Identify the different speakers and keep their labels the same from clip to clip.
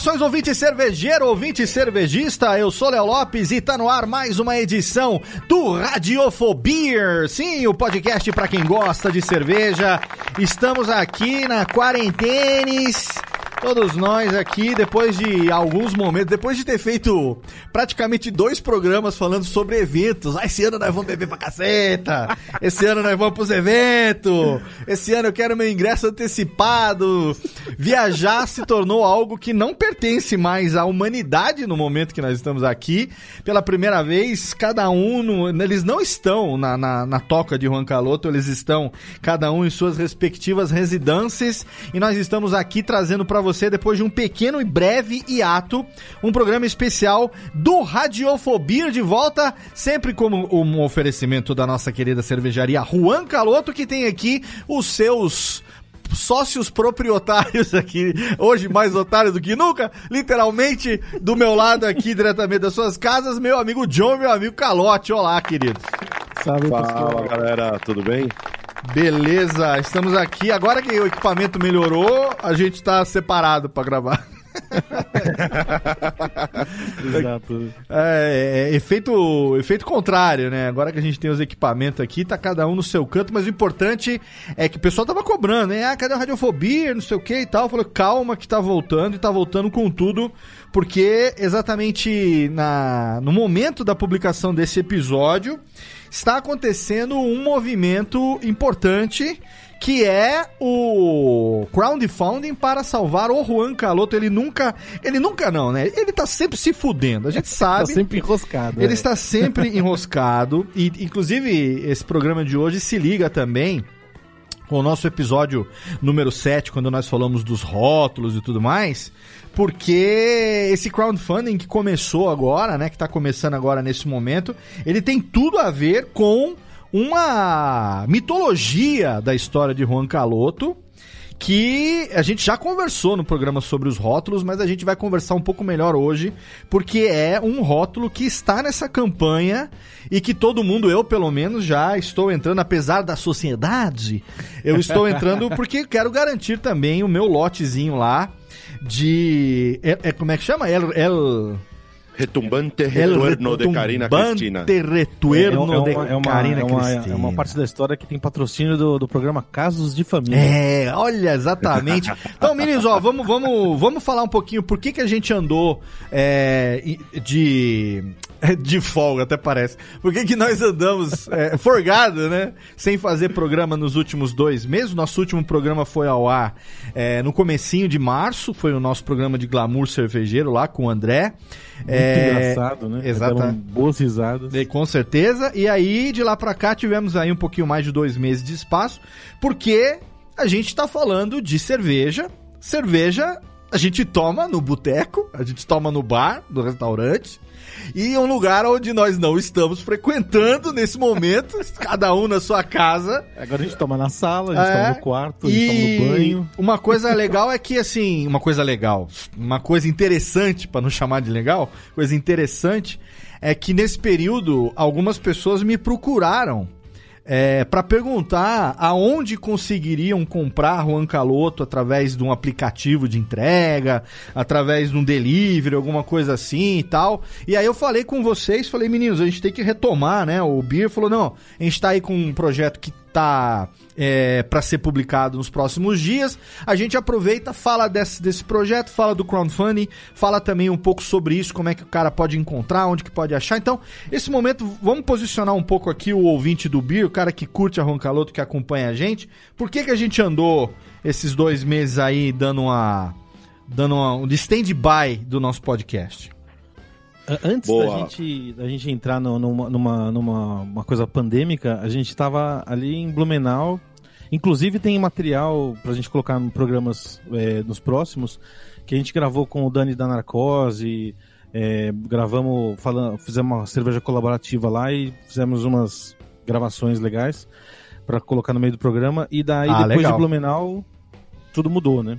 Speaker 1: Saudações, ouvinte cervejeiro, ouvinte cervejista. Eu sou Léo Lopes e tá no ar mais uma edição do Radiofobia. Sim, o podcast para quem gosta de cerveja. Estamos aqui na quarentenes Todos nós aqui, depois de alguns momentos, depois de ter feito praticamente dois programas falando sobre eventos. Ah, esse ano nós vamos beber pra caceta. Esse ano nós vamos pros eventos. Esse ano eu quero meu ingresso antecipado. Viajar se tornou algo que não pertence mais à humanidade no momento que nós estamos aqui. Pela primeira vez, cada um, no, eles não estão na, na, na toca de Juan Caloto, eles estão cada um em suas respectivas residências. E nós estamos aqui trazendo para você, depois de um pequeno e breve hiato, um programa especial do Radiofobia de volta, sempre como um oferecimento da nossa querida cervejaria Juan Caloto, que tem aqui os seus sócios proprietários aqui, hoje mais otário do que nunca, literalmente do meu lado aqui, diretamente das suas casas, meu amigo John, meu amigo Calote. Olá, querido.
Speaker 2: Salve, Fala, galera, tudo bem?
Speaker 1: Beleza, estamos aqui. Agora que o equipamento melhorou, a gente está separado para gravar. Exato. É, é, efeito, efeito contrário, né? Agora que a gente tem os equipamentos aqui, tá cada um no seu canto, mas o importante é que o pessoal tava cobrando, né? Ah, cadê a radiofobia, não sei o que e tal. Falou, calma que tá voltando e tá voltando com tudo, porque exatamente na, no momento da publicação desse episódio está acontecendo um movimento importante que é o crowdfunding para salvar o Juan Caloto. Ele nunca, ele nunca não, né? Ele tá sempre se fudendo, a gente sabe.
Speaker 2: tá sempre enroscado.
Speaker 1: Ele é. está sempre enroscado e inclusive esse programa de hoje se liga também com o nosso episódio número 7, quando nós falamos dos rótulos e tudo mais, porque esse crowdfunding que começou agora, né, que está começando agora nesse momento, ele tem tudo a ver com uma mitologia da história de Juan Caloto, que a gente já conversou no programa sobre os rótulos, mas a gente vai conversar um pouco melhor hoje, porque é um rótulo que está nessa campanha e que todo mundo, eu pelo menos, já estou entrando, apesar da sociedade, eu estou entrando porque quero garantir também o meu lotezinho lá de. É, é como é que chama? El, el
Speaker 2: Retumbante retorno de Karina Cristina.
Speaker 1: retorno
Speaker 2: é, é, é, uma, Karina é uma, Cristina. É uma parte da história que tem patrocínio do, do programa Casos de Família.
Speaker 1: É, olha, exatamente. então, meninos, ó, vamos, vamos, vamos falar um pouquinho por que, que a gente andou é, de de folga, até parece. Por que, que nós andamos é, forgado, né? Sem fazer programa nos últimos dois meses. Nosso último programa foi ao ar é, no comecinho de março. Foi o nosso programa de glamour cervejeiro lá com o André.
Speaker 2: Muito é, engraçado, né?
Speaker 1: Exatamente.
Speaker 2: Boas risadas.
Speaker 1: E, com certeza. E aí, de lá pra cá, tivemos aí um pouquinho mais de dois meses de espaço. Porque a gente tá falando de cerveja. Cerveja a gente toma no boteco, a gente toma no bar, no restaurante e um lugar onde nós não estamos frequentando nesse momento, cada um na sua casa.
Speaker 2: Agora a gente toma na sala, a gente é, toma no quarto, a gente toma no banho.
Speaker 1: Uma coisa legal é que, assim, uma coisa legal, uma coisa interessante, para não chamar de legal, coisa interessante, é que nesse período algumas pessoas me procuraram é, para perguntar aonde conseguiriam comprar Juan Caloto através de um aplicativo de entrega, através de um delivery, alguma coisa assim e tal. E aí eu falei com vocês, falei, meninos, a gente tem que retomar, né? O Beer falou, não, a gente tá aí com um projeto que tá é, para ser publicado nos próximos dias. A gente aproveita, fala desse, desse projeto, fala do crowdfunding, fala também um pouco sobre isso, como é que o cara pode encontrar, onde que pode achar. Então, esse momento, vamos posicionar um pouco aqui o ouvinte do Beer, o cara que curte a Roncaloto, que acompanha a gente. Por que, que a gente andou esses dois meses aí dando uma. dando uma, um stand-by do nosso podcast?
Speaker 2: Antes da gente, da gente entrar no, numa, numa, numa uma coisa pandêmica, a gente estava ali em Blumenau. Inclusive tem material pra gente colocar nos programas é, nos próximos, que a gente gravou com o Dani da Narcose, é, gravamos, falando, fizemos uma cerveja colaborativa lá e fizemos umas gravações legais para colocar no meio do programa. E daí, ah, depois legal. de Blumenau, tudo mudou, né?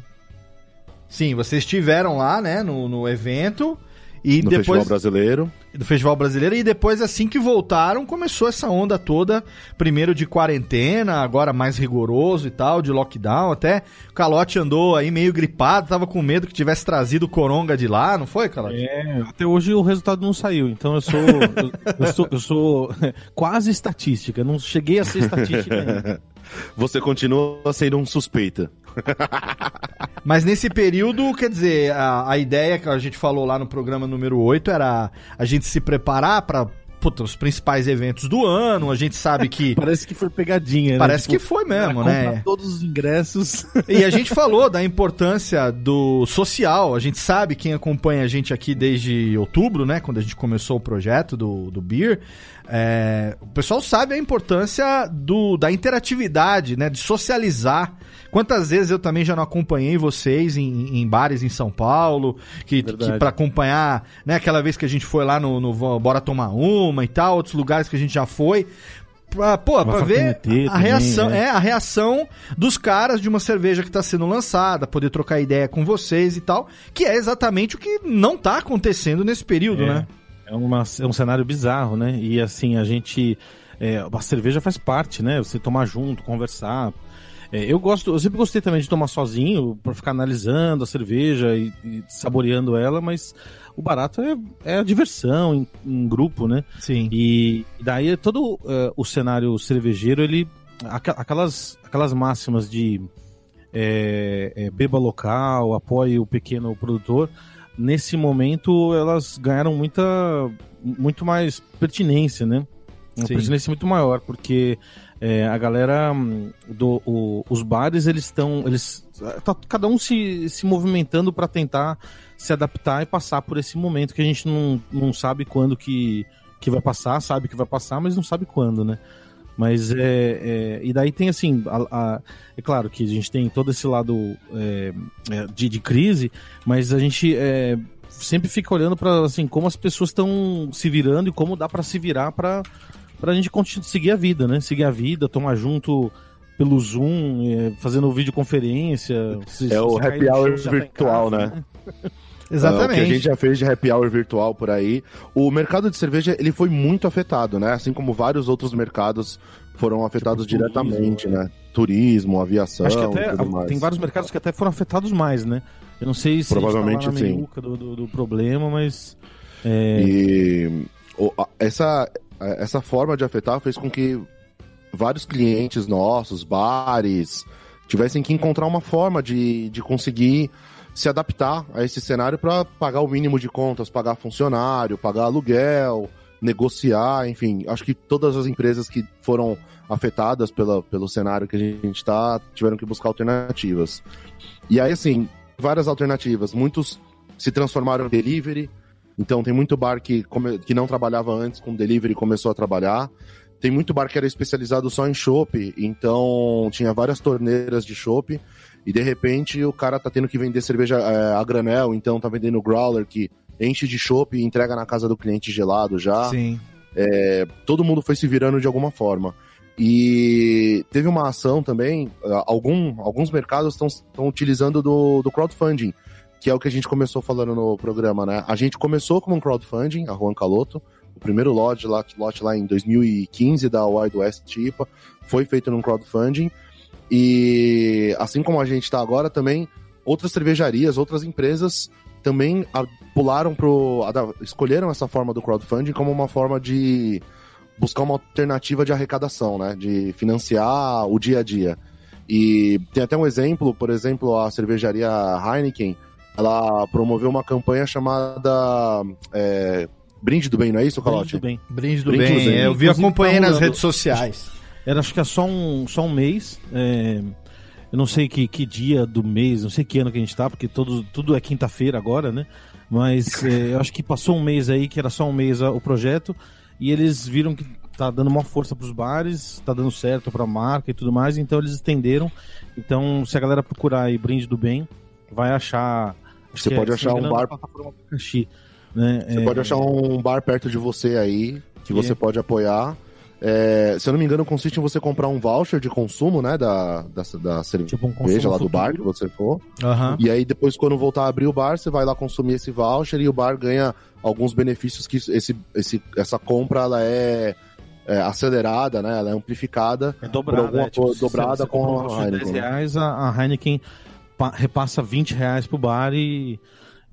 Speaker 1: Sim, vocês estiveram lá, né, no, no evento. E
Speaker 3: no
Speaker 1: depois,
Speaker 3: Festival Brasileiro.
Speaker 1: Do Festival Brasileiro. E depois, assim que voltaram, começou essa onda toda. Primeiro de quarentena, agora mais rigoroso e tal, de lockdown. Até o Calote andou aí meio gripado, tava com medo que tivesse trazido o Coronga de lá, não foi, Calote?
Speaker 2: É, até hoje o resultado não saiu. Então eu sou. eu, eu, sou, eu sou quase estatística. Não cheguei a ser estatística ainda.
Speaker 3: Você continua sendo um suspeita.
Speaker 1: Mas nesse período, quer dizer, a, a ideia que a gente falou lá no programa número 8 era a gente se preparar para puta, os principais eventos do ano, a gente sabe que.
Speaker 2: Parece que foi pegadinha, né?
Speaker 1: Parece tipo, que foi mesmo, né?
Speaker 2: Todos os ingressos.
Speaker 1: E a gente falou da importância do social. A gente sabe, quem acompanha a gente aqui desde outubro, né? Quando a gente começou o projeto do, do Beer. É, o pessoal sabe a importância do, da interatividade, né? De socializar. Quantas vezes eu também já não acompanhei vocês em, em bares em São Paulo, que, que para acompanhar, né? Aquela vez que a gente foi lá no, no Bora Tomar Uma e tal, outros lugares que a gente já foi pra, pô, pra ver a, reação, também, é. é. a reação dos caras de uma cerveja que está sendo lançada, poder trocar ideia com vocês e tal, que é exatamente o que não está acontecendo nesse período,
Speaker 2: é.
Speaker 1: né?
Speaker 2: É, uma, é um cenário bizarro, né? E assim, a gente. É, a cerveja faz parte, né? Você tomar junto, conversar. É, eu gosto, eu sempre gostei também de tomar sozinho, para ficar analisando a cerveja e, e, saboreando ela, mas o barato é, é a diversão em, em, grupo, né?
Speaker 1: Sim.
Speaker 2: E, daí todo uh, o cenário cervejeiro, ele. Aquelas, aquelas máximas de é, é, beba local, apoie o pequeno produtor nesse momento elas ganharam muita muito mais pertinência, né? Uma Sim. pertinência muito maior, porque é, a galera hum, do o, os bares eles estão eles tá cada um se, se movimentando para tentar se adaptar e passar por esse momento que a gente não, não sabe quando que, que vai passar, sabe que vai passar, mas não sabe quando, né? Mas é, é, E daí tem assim. A, a, é claro que a gente tem todo esse lado é, é de, de, crise, mas a gente é, sempre fica olhando para assim, como as pessoas estão se virando e como dá para se virar para a gente continuar, seguir a vida, né? Seguir a vida, tomar junto pelo Zoom, é, fazendo videoconferência.
Speaker 3: Se, é o happy hour virtual, casa, né? né?
Speaker 1: Exatamente. Uh, o
Speaker 3: que a gente já fez de happy hour virtual por aí. O mercado de cerveja, ele foi muito afetado, né? Assim como vários outros mercados foram afetados tipo, diretamente, turismo, né? Turismo, aviação, Acho
Speaker 2: que até, tem vários mercados que até foram afetados mais, né? Eu não sei se
Speaker 3: Provavelmente
Speaker 2: a
Speaker 3: gente
Speaker 2: tá do, do, do, problema, mas...
Speaker 3: É... E essa, essa forma de afetar fez com que vários clientes nossos, bares, tivessem que encontrar uma forma de, de conseguir se adaptar a esse cenário para pagar o mínimo de contas, pagar funcionário, pagar aluguel, negociar, enfim. Acho que todas as empresas que foram afetadas pela, pelo cenário que a gente está tiveram que buscar alternativas. E aí, assim, várias alternativas. Muitos se transformaram em delivery. Então, tem muito bar que, que não trabalhava antes com delivery e começou a trabalhar. Tem muito bar que era especializado só em chopp, então tinha várias torneiras de chopp e de repente o cara tá tendo que vender cerveja é, a granel, então tá vendendo growler que enche de chopp e entrega na casa do cliente gelado já.
Speaker 1: Sim.
Speaker 3: É, todo mundo foi se virando de alguma forma. E teve uma ação também, algum, alguns mercados estão utilizando do, do crowdfunding, que é o que a gente começou falando no programa, né? A gente começou com um crowdfunding, a Juan Caloto, O primeiro lote lá, lote lá em 2015 da Wild West IPA foi feito num crowdfunding. E assim como a gente está agora, também outras cervejarias, outras empresas também pularam pro. Escolheram essa forma do crowdfunding como uma forma de buscar uma alternativa de arrecadação, né? De financiar o dia a dia. E tem até um exemplo, por exemplo, a cervejaria Heineken, ela promoveu uma campanha chamada é, Brinde do Bem, não é isso, Calote?
Speaker 2: Brinde do bem.
Speaker 1: Brinde do
Speaker 2: Brinde
Speaker 1: bem.
Speaker 2: do bem.
Speaker 1: é, eu vi,
Speaker 2: Inclusive,
Speaker 1: acompanhei
Speaker 2: tá
Speaker 1: nas redes sociais.
Speaker 2: Era acho que é só um, só um mês. é, eu não sei que, que dia do mês, não sei que ano que a gente tá, porque todo, tudo é quinta-feira agora, né? Mas é, eu acho que passou um mês aí, que era só um mês a- o projeto, e eles viram que tá dando uma força pros bares, tá dando certo pra marca e tudo mais, então eles estenderam. Então, se a galera procurar aí Brinde do Bem, vai achar.
Speaker 3: Você
Speaker 2: que é,
Speaker 3: pode
Speaker 2: não
Speaker 3: achar um bar-
Speaker 2: Abacaxi, né?
Speaker 3: Você
Speaker 2: É,
Speaker 3: pode achar um bar perto de você aí, que
Speaker 2: É.
Speaker 3: você pode apoiar. É, se eu não me engano, consiste em você comprar um voucher de consumo, né? Da, da, da cerveja
Speaker 2: tipo um
Speaker 3: lá do
Speaker 2: futuro.
Speaker 3: bar que você for.
Speaker 1: Aham.
Speaker 3: E aí, depois, quando voltar a abrir o bar, você vai lá consumir esse voucher e o bar ganha alguns benefícios que esse, esse, essa compra ela é, é acelerada, né? Ela é amplificada.
Speaker 2: É dobrada,
Speaker 3: alguma
Speaker 2: é, tipo, você-
Speaker 3: dobrada
Speaker 2: você
Speaker 3: com a
Speaker 2: de 10
Speaker 3: Heineken.
Speaker 2: reais, a, a Heineken repassa 20 reais pro bar e,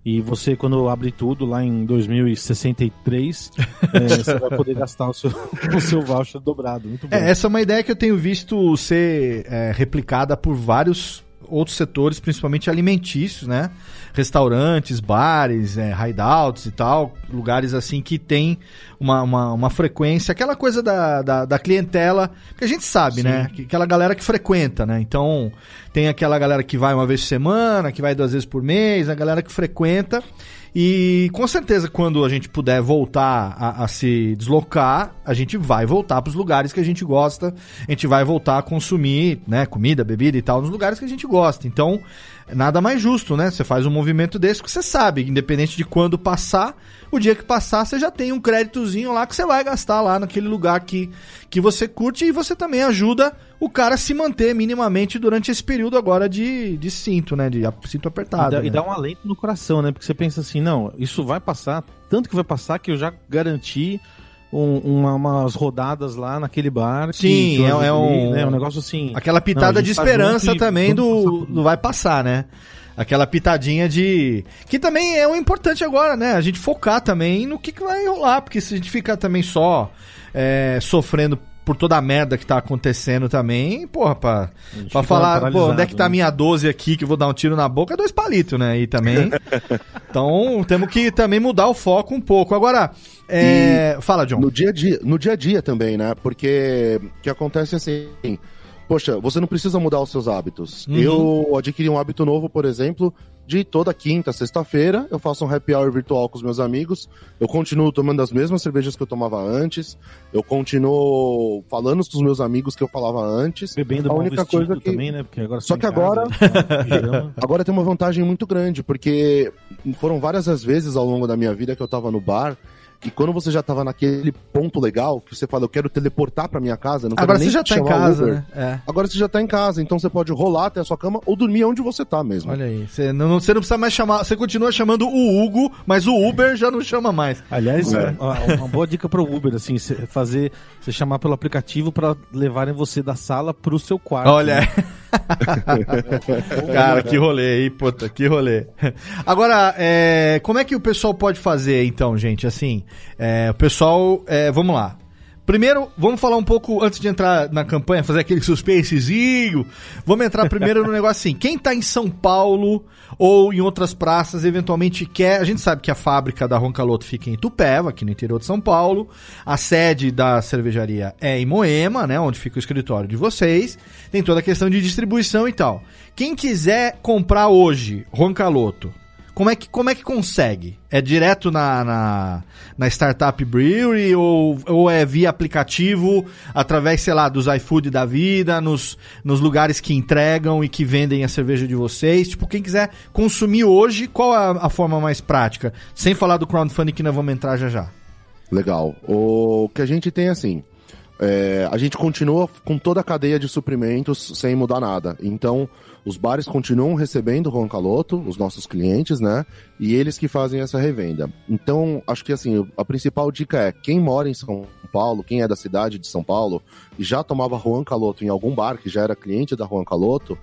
Speaker 2: e você, quando abre tudo lá em 2063, é, você vai poder gastar o seu, o seu voucher dobrado. Muito bom.
Speaker 1: É, essa é uma ideia que eu tenho visto ser é, replicada por vários outros setores, principalmente alimentícios, né? Restaurantes, bares, é, hideouts e tal, lugares assim que tem uma, uma, uma frequência, aquela coisa da, da, da clientela, que a gente sabe, né? Que- Aquela galera que frequenta, né? Então, tem aquela galera que vai uma vez por semana, que vai duas vezes por mês, a galera que frequenta. E com certeza, quando a gente puder voltar a, a se deslocar, a gente vai voltar para os lugares que a gente gosta, a gente vai voltar a consumir, né, comida, bebida e tal, nos lugares que a gente gosta. Então, nada mais justo, né? Você faz um movimento desse que você sabe, independente de quando passar, o dia que passar, você já tem um créditozinho lá que você vai gastar lá naquele lugar que, que você curte e você também ajuda o cara se manter minimamente durante esse período agora de, de cinto, né? De cinto
Speaker 2: E
Speaker 1: apertado.
Speaker 2: dá,
Speaker 1: né?
Speaker 2: e dá um alento no coração, né? Porque você pensa assim, não, isso vai passar, tanto que vai passar que eu já garanti um- uma- umas rodadas lá naquele bar.
Speaker 1: Sim, é- é um-
Speaker 2: né? um negócio assim.
Speaker 1: Aquela
Speaker 2: Não,
Speaker 1: pitada
Speaker 2: a
Speaker 1: de
Speaker 2: tá
Speaker 1: esperança
Speaker 2: e
Speaker 1: também do, do vai passar, né? Aquela pitadinha de. Que também é o importante agora, né? A gente focar também no que, que vai rolar. Porque se a gente ficar também só é, sofrendo por toda a merda que tá acontecendo também, porra, pra, pra falar, pô, onde é que tá a
Speaker 2: né?
Speaker 1: minha 12 aqui que eu vou dar um tiro na boca? É dois palitos, né? E também. então, temos que também mudar o foco um pouco. Agora, é... fala, John.
Speaker 3: No dia a dia, no dia a dia também, né? Porque o que acontece assim, poxa, você não precisa mudar os seus hábitos.
Speaker 1: Uhum.
Speaker 3: Eu adquiri um hábito novo, por exemplo, de toda quinta, sexta-feira, eu faço um happy hour virtual com os meus amigos. Eu continuo tomando as mesmas cervejas que eu tomava antes. Eu continuo falando com os meus amigos que eu falava antes.
Speaker 2: Bebendo
Speaker 3: a única coisa que
Speaker 2: também, né? Porque agora
Speaker 3: Só que
Speaker 2: casa,
Speaker 3: agora-
Speaker 2: pijama.
Speaker 3: Agora tem uma vantagem muito grande, porque foram várias as vezes ao longo da minha vida que eu tava no bar. E quando você já tava naquele ponto legal, que você fala, eu quero teleportar pra minha casa, não quero
Speaker 1: Agora
Speaker 3: nem
Speaker 1: você já tá em casa,
Speaker 3: Uber.
Speaker 1: né? É.
Speaker 3: Agora você já tá em casa, então você pode rolar até a sua cama ou dormir onde você tá mesmo.
Speaker 1: Olha aí, você não, você não precisa mais chamar, você continua chamando o Hugo, mas o Uber já não chama mais.
Speaker 2: Aliás,
Speaker 3: É.
Speaker 2: uma, uma boa dica para o Uber, assim, cê fazer, você chamar pelo aplicativo para levarem você da sala pro seu quarto.
Speaker 1: Olha,
Speaker 2: né?
Speaker 1: cara, que rolê aí, puta, que rolê. Agora, é, como é que o pessoal pode fazer, então, gente? Assim, é, o pessoal, é, vamos lá. Primeiro, vamos falar um pouco, antes de entrar na campanha, fazer aquele suspensezinho. Vamos entrar primeiro no negócio assim. Quem tá em São Paulo ou em outras praças, eventualmente quer. A gente sabe que a fábrica da Roncaloto fica em Itupeva, aqui no interior de São Paulo. A sede da cervejaria é em Moema, né? Onde fica o escritório de vocês. Tem toda a questão de distribuição e tal. Quem quiser comprar hoje Roncaloto, como é que, como é que consegue? É direto na, na, na Startup Brewery ou, ou é via aplicativo, através, sei lá, dos iFood da vida, nos, nos lugares que entregam e que vendem a cerveja de vocês? Tipo, quem quiser consumir hoje, qual é a, forma mais prática? Sem falar do crowdfunding que nós vamos entrar já já.
Speaker 3: Legal. O que a gente tem assim. é, a gente continua com toda a cadeia de suprimentos sem mudar nada. Então, os bares continuam recebendo Juan Caloto, os nossos clientes, né? E eles que fazem essa revenda. Então, acho que assim, a principal dica é: quem mora em São Paulo, quem é da cidade de São Paulo e já tomava Juan Caloto em algum bar que já era cliente da Juan Caloto,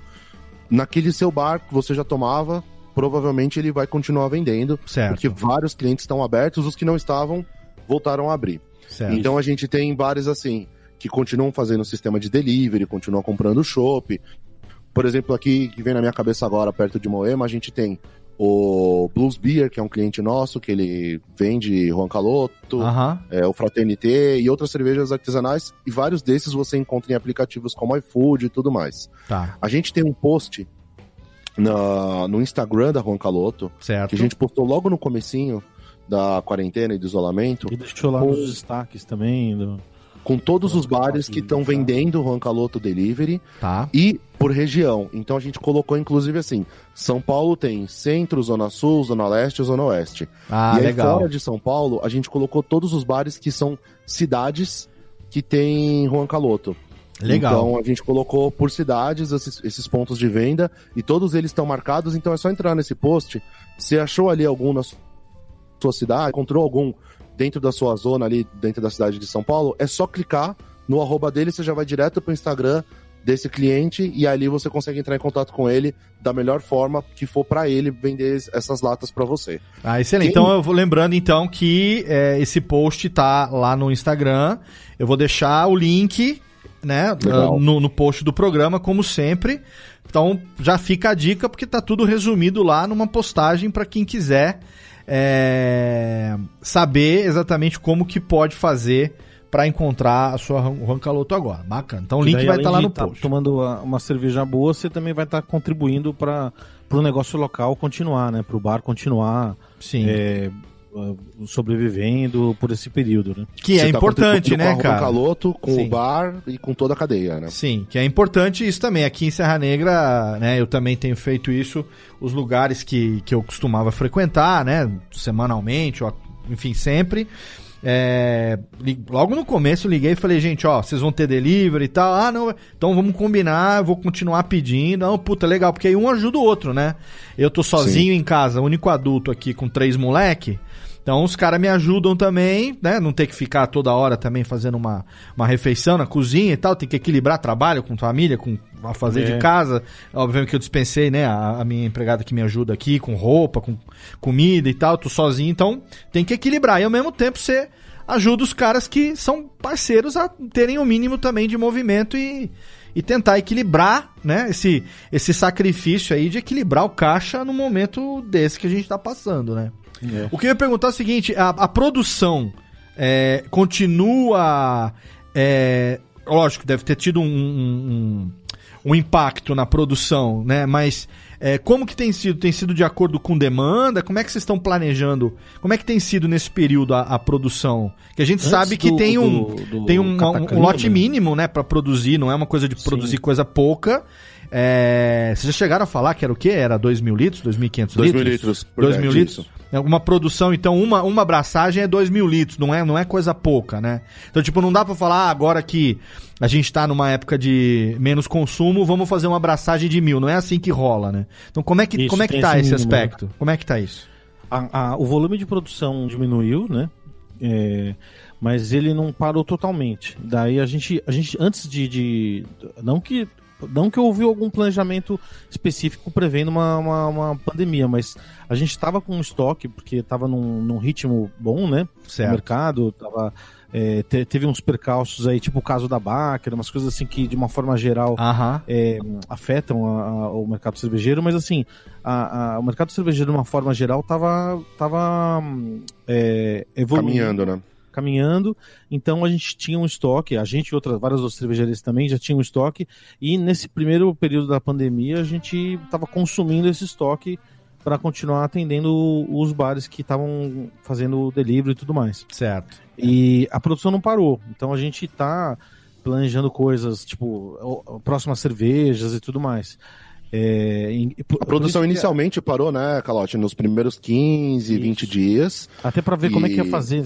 Speaker 3: naquele seu bar que você já tomava, provavelmente ele vai continuar vendendo,
Speaker 1: Certo.
Speaker 3: porque vários clientes estão abertos, os que não estavam voltaram a abrir.
Speaker 1: Certo.
Speaker 3: Então a gente tem bares assim, que continuam fazendo o sistema de delivery, continuam comprando chopp. Por exemplo, aqui que vem na minha cabeça agora, perto de Moema, a gente tem o Blues Beer, que é um cliente nosso, que ele vende Juan Caloto,
Speaker 1: Aham.
Speaker 3: é, o Fraternité e outras cervejas artesanais, e vários desses você encontra em aplicativos como iFood e tudo mais.
Speaker 1: Tá.
Speaker 3: A gente tem um post na- no Instagram da Juan Caloto,
Speaker 1: Certo.
Speaker 3: que a gente postou logo no comecinho da quarentena e do isolamento,
Speaker 2: E deixou lá nos destaques também. do-
Speaker 3: com todos os bares que
Speaker 2: Tá.
Speaker 3: estão vendendo Juan Caloto Delivery
Speaker 1: Tá.
Speaker 3: e por região. Então a gente colocou inclusive assim, São Paulo tem centro, zona sul, zona leste e zona oeste.
Speaker 1: Ah,
Speaker 3: e aí
Speaker 1: legal.
Speaker 3: fora de São Paulo, a gente colocou todos os bares que são cidades que tem Juan Caloto.
Speaker 1: Legal.
Speaker 3: Então a gente colocou por cidades esses, esses pontos de venda e todos eles estão marcados, então é só entrar nesse post. Se achou ali algum na su- sua cidade, encontrou algum dentro da sua zona ali, dentro da cidade de São Paulo, é só clicar no arroba dele, você já vai direto pro Instagram desse cliente e ali você consegue entrar em contato com ele da melhor forma que for para ele vender essas latas para você.
Speaker 1: Ah, excelente.
Speaker 3: Quem-
Speaker 1: Então eu vou lembrando então que é, esse post tá lá no Instagram. Eu vou deixar o link, né, ah, no, no post do programa, como sempre. Então já fica a dica porque tá tudo resumido lá numa postagem para quem quiser é, saber exatamente como que pode fazer para encontrar a sua Juan Caloto agora. Bacana. Então o link
Speaker 2: daí,
Speaker 1: vai estar lá
Speaker 2: de
Speaker 1: no
Speaker 2: tá
Speaker 1: post.
Speaker 2: tomando a- uma cerveja boa, você também vai estar contribuindo para o negócio local continuar, né? Para o bar continuar
Speaker 1: Sim.
Speaker 2: é, sobrevivendo por esse período, né?
Speaker 1: que é
Speaker 3: Você tá
Speaker 1: importante, né,
Speaker 3: com a Juan
Speaker 1: cara?
Speaker 3: Caloto, com
Speaker 1: Sim.
Speaker 3: o bar e com toda a cadeia, né?
Speaker 1: Sim, que é importante isso também. Aqui em Serra Negra, né, eu também tenho feito isso, os lugares que, que eu costumava frequentar, né, semanalmente, ou, enfim, sempre. É, logo no começo eu liguei e falei, gente, ó, vocês vão ter delivery e tal. Ah, não, então vamos combinar, eu vou continuar pedindo. Não, puta, legal, porque aí um ajuda o outro, né? Eu tô sozinho em casa, único adulto aqui com três moleque. Então os caras me ajudam também, né? Não ter que ficar toda hora também fazendo uma, uma refeição na cozinha e tal. Tem que equilibrar trabalho com família, com a fazer
Speaker 2: É.
Speaker 1: de casa. Obviamente que eu dispensei, né? A, a minha empregada que me ajuda aqui com roupa, com comida e tal. Tô sozinho, então tem que equilibrar. E ao mesmo tempo você ajuda os caras que são parceiros a terem o mínimo também de movimento e, e tentar equilibrar, né? Esse, esse sacrifício aí de equilibrar o caixa no momento desse que a gente tá passando, né? O que eu ia perguntar é o seguinte: a, a produção é, continua. é, lógico, deve ter tido um, um, um- um impacto na produção, né? Mas é, como que tem sido? Tem sido de acordo com demanda? Como é que vocês estão planejando? Como é que tem sido nesse período a, a produção? Que a gente
Speaker 2: Antes
Speaker 1: sabe que
Speaker 2: do-
Speaker 1: tem um,
Speaker 2: do- do
Speaker 1: tem um, um- lote
Speaker 2: né?
Speaker 1: mínimo, né, para produzir. Não é uma coisa de
Speaker 2: Sim.
Speaker 1: produzir coisa pouca. É, vocês já chegaram a falar que era o quê? Era 2 mil litros, 2.500
Speaker 3: 2
Speaker 1: litros?
Speaker 3: mil litros por
Speaker 1: 2
Speaker 3: dia,
Speaker 1: mil litros? É Uma produção, então, uma, uma abraçagem é 2 mil litros, não é, não é coisa pouca, né? Então, tipo, não dá pra falar ah, agora que a gente tá numa época de menos consumo, vamos fazer uma abraçagem de mil. Não é assim que rola, né? Então, como é que,
Speaker 2: Isso,
Speaker 1: como é que tá
Speaker 2: esse
Speaker 1: esse
Speaker 2: mínimo,
Speaker 1: aspecto? Como é que tá isso?
Speaker 2: A- a- o volume de produção diminuiu, né? É, mas ele não parou totalmente. Daí a gente, a gente antes de, de- não que não que houve algum planejamento específico prevendo uma, uma, uma pandemia, mas a gente estava com um estoque porque estava num, num ritmo bom, né? O
Speaker 1: Certo.
Speaker 2: mercado tava é, te- teve uns percalços aí, tipo o caso da Baker, umas coisas assim que de uma forma geral é, afetam a- a- o mercado cervejeiro, mas assim, a- a- o mercado cervejeiro de uma forma geral tava, tava hum, é, evoluindo,
Speaker 3: Caminhando, né?
Speaker 2: Caminhando. Então a gente tinha um estoque, a gente e outras várias outras cervejarias também já tinham um estoque, e nesse primeiro período da pandemia a gente estava consumindo esse estoque para continuar atendendo os bares que estavam fazendo delivery e tudo mais.
Speaker 1: Certo.
Speaker 2: E a produção não parou. Então a gente tá planejando coisas, tipo, próximas cervejas e tudo mais. É, em,
Speaker 3: por, a produção inicialmente que... parou, né, Calote, nos primeiros 15, isso. 20 dias.
Speaker 2: Até para ver e... como é que ia fazer,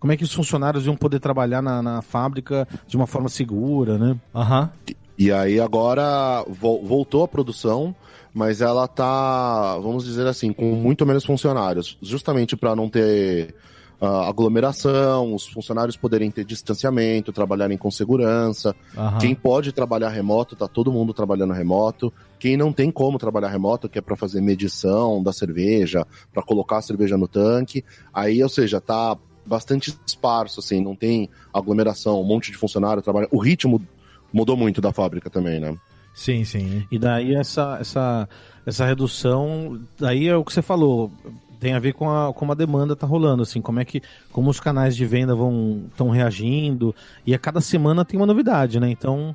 Speaker 2: como é que os funcionários iam poder trabalhar na, na fábrica de uma forma segura, né?
Speaker 1: Aham.
Speaker 3: Uhum. E aí agora voltou a produção, mas ela tá, vamos dizer assim, com muito menos funcionários, justamente para não ter uh, aglomeração, os funcionários poderem ter distanciamento, trabalharem com segurança. Uhum. Quem pode trabalhar remoto, tá todo mundo trabalhando remoto. Quem não tem como trabalhar remoto, que é para fazer medição da cerveja, para colocar a cerveja no tanque, aí, ou seja, tá bastante esparso, assim, não tem aglomeração, um monte de funcionário trabalhando. O ritmo mudou muito da fábrica também, né?
Speaker 2: Sim, sim. E daí essa, essa, essa redução, daí é o que você falou, tem a ver com a, como a demanda tá rolando, assim, como é que, como os canais de venda vão, estão reagindo, e a cada semana tem uma novidade, né, então...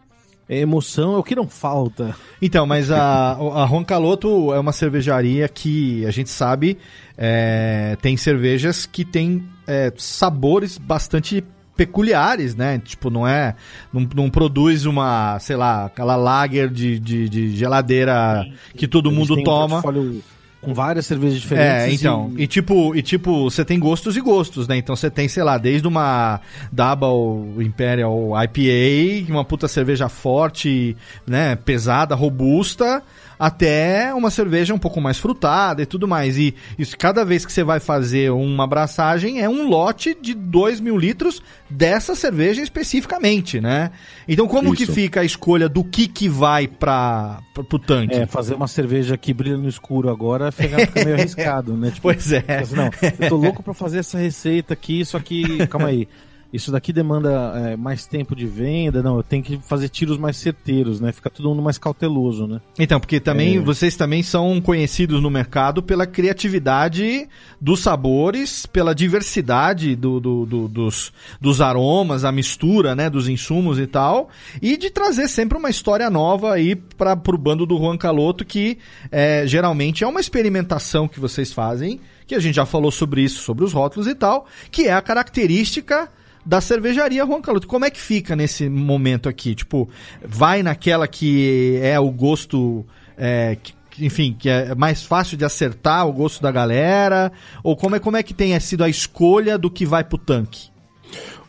Speaker 2: É emoção é o que não falta.
Speaker 1: Então, mas a, a Roncaloto é uma cervejaria que a gente sabe é, tem cervejas que tem é, sabores bastante peculiares, né? Tipo, não é. Não, não produz uma, sei lá, aquela lager de, de, de geladeira Sim. que todo mundo toma. Um
Speaker 2: com várias cervejas diferentes.
Speaker 1: É, então. E... e, tipo, e tipo, você tem gostos e gostos, né? Então você tem, sei lá, desde uma Double Imperial IPA, uma puta cerveja forte, né, pesada, robusta, até uma cerveja um pouco mais frutada e tudo mais. E isso, cada vez que você vai fazer uma abraçagem, é um lote de 2 mil litros dessa cerveja especificamente, né? Então, como isso. que fica a escolha do que que vai para pro tanque?
Speaker 2: É, fazer uma cerveja que brilha no escuro agora fica meio arriscado, né?
Speaker 1: Tipo, pois é.
Speaker 2: Assim, não, eu tô louco para fazer essa receita aqui, só que, calma aí isso daqui demanda é, mais tempo de venda, não, eu tenho que fazer tiros mais certeiros, né? Fica todo mundo mais cauteloso, né?
Speaker 1: Então, porque também é... vocês também são conhecidos no mercado pela criatividade dos sabores, pela diversidade do, do, do, dos, dos aromas, a mistura, né, dos insumos e tal, e de trazer sempre uma história nova aí para o bando do Juan Caloto, que é, geralmente é uma experimentação que vocês fazem, que a gente já falou sobre isso, sobre os rótulos e tal, que é a característica da cervejaria Juan Caluto. Como é que fica nesse momento aqui? Tipo, vai naquela que é o gosto. É, que, enfim, que é mais fácil de acertar o gosto da galera? Ou como é, como é que tem sido a escolha do que vai pro tanque?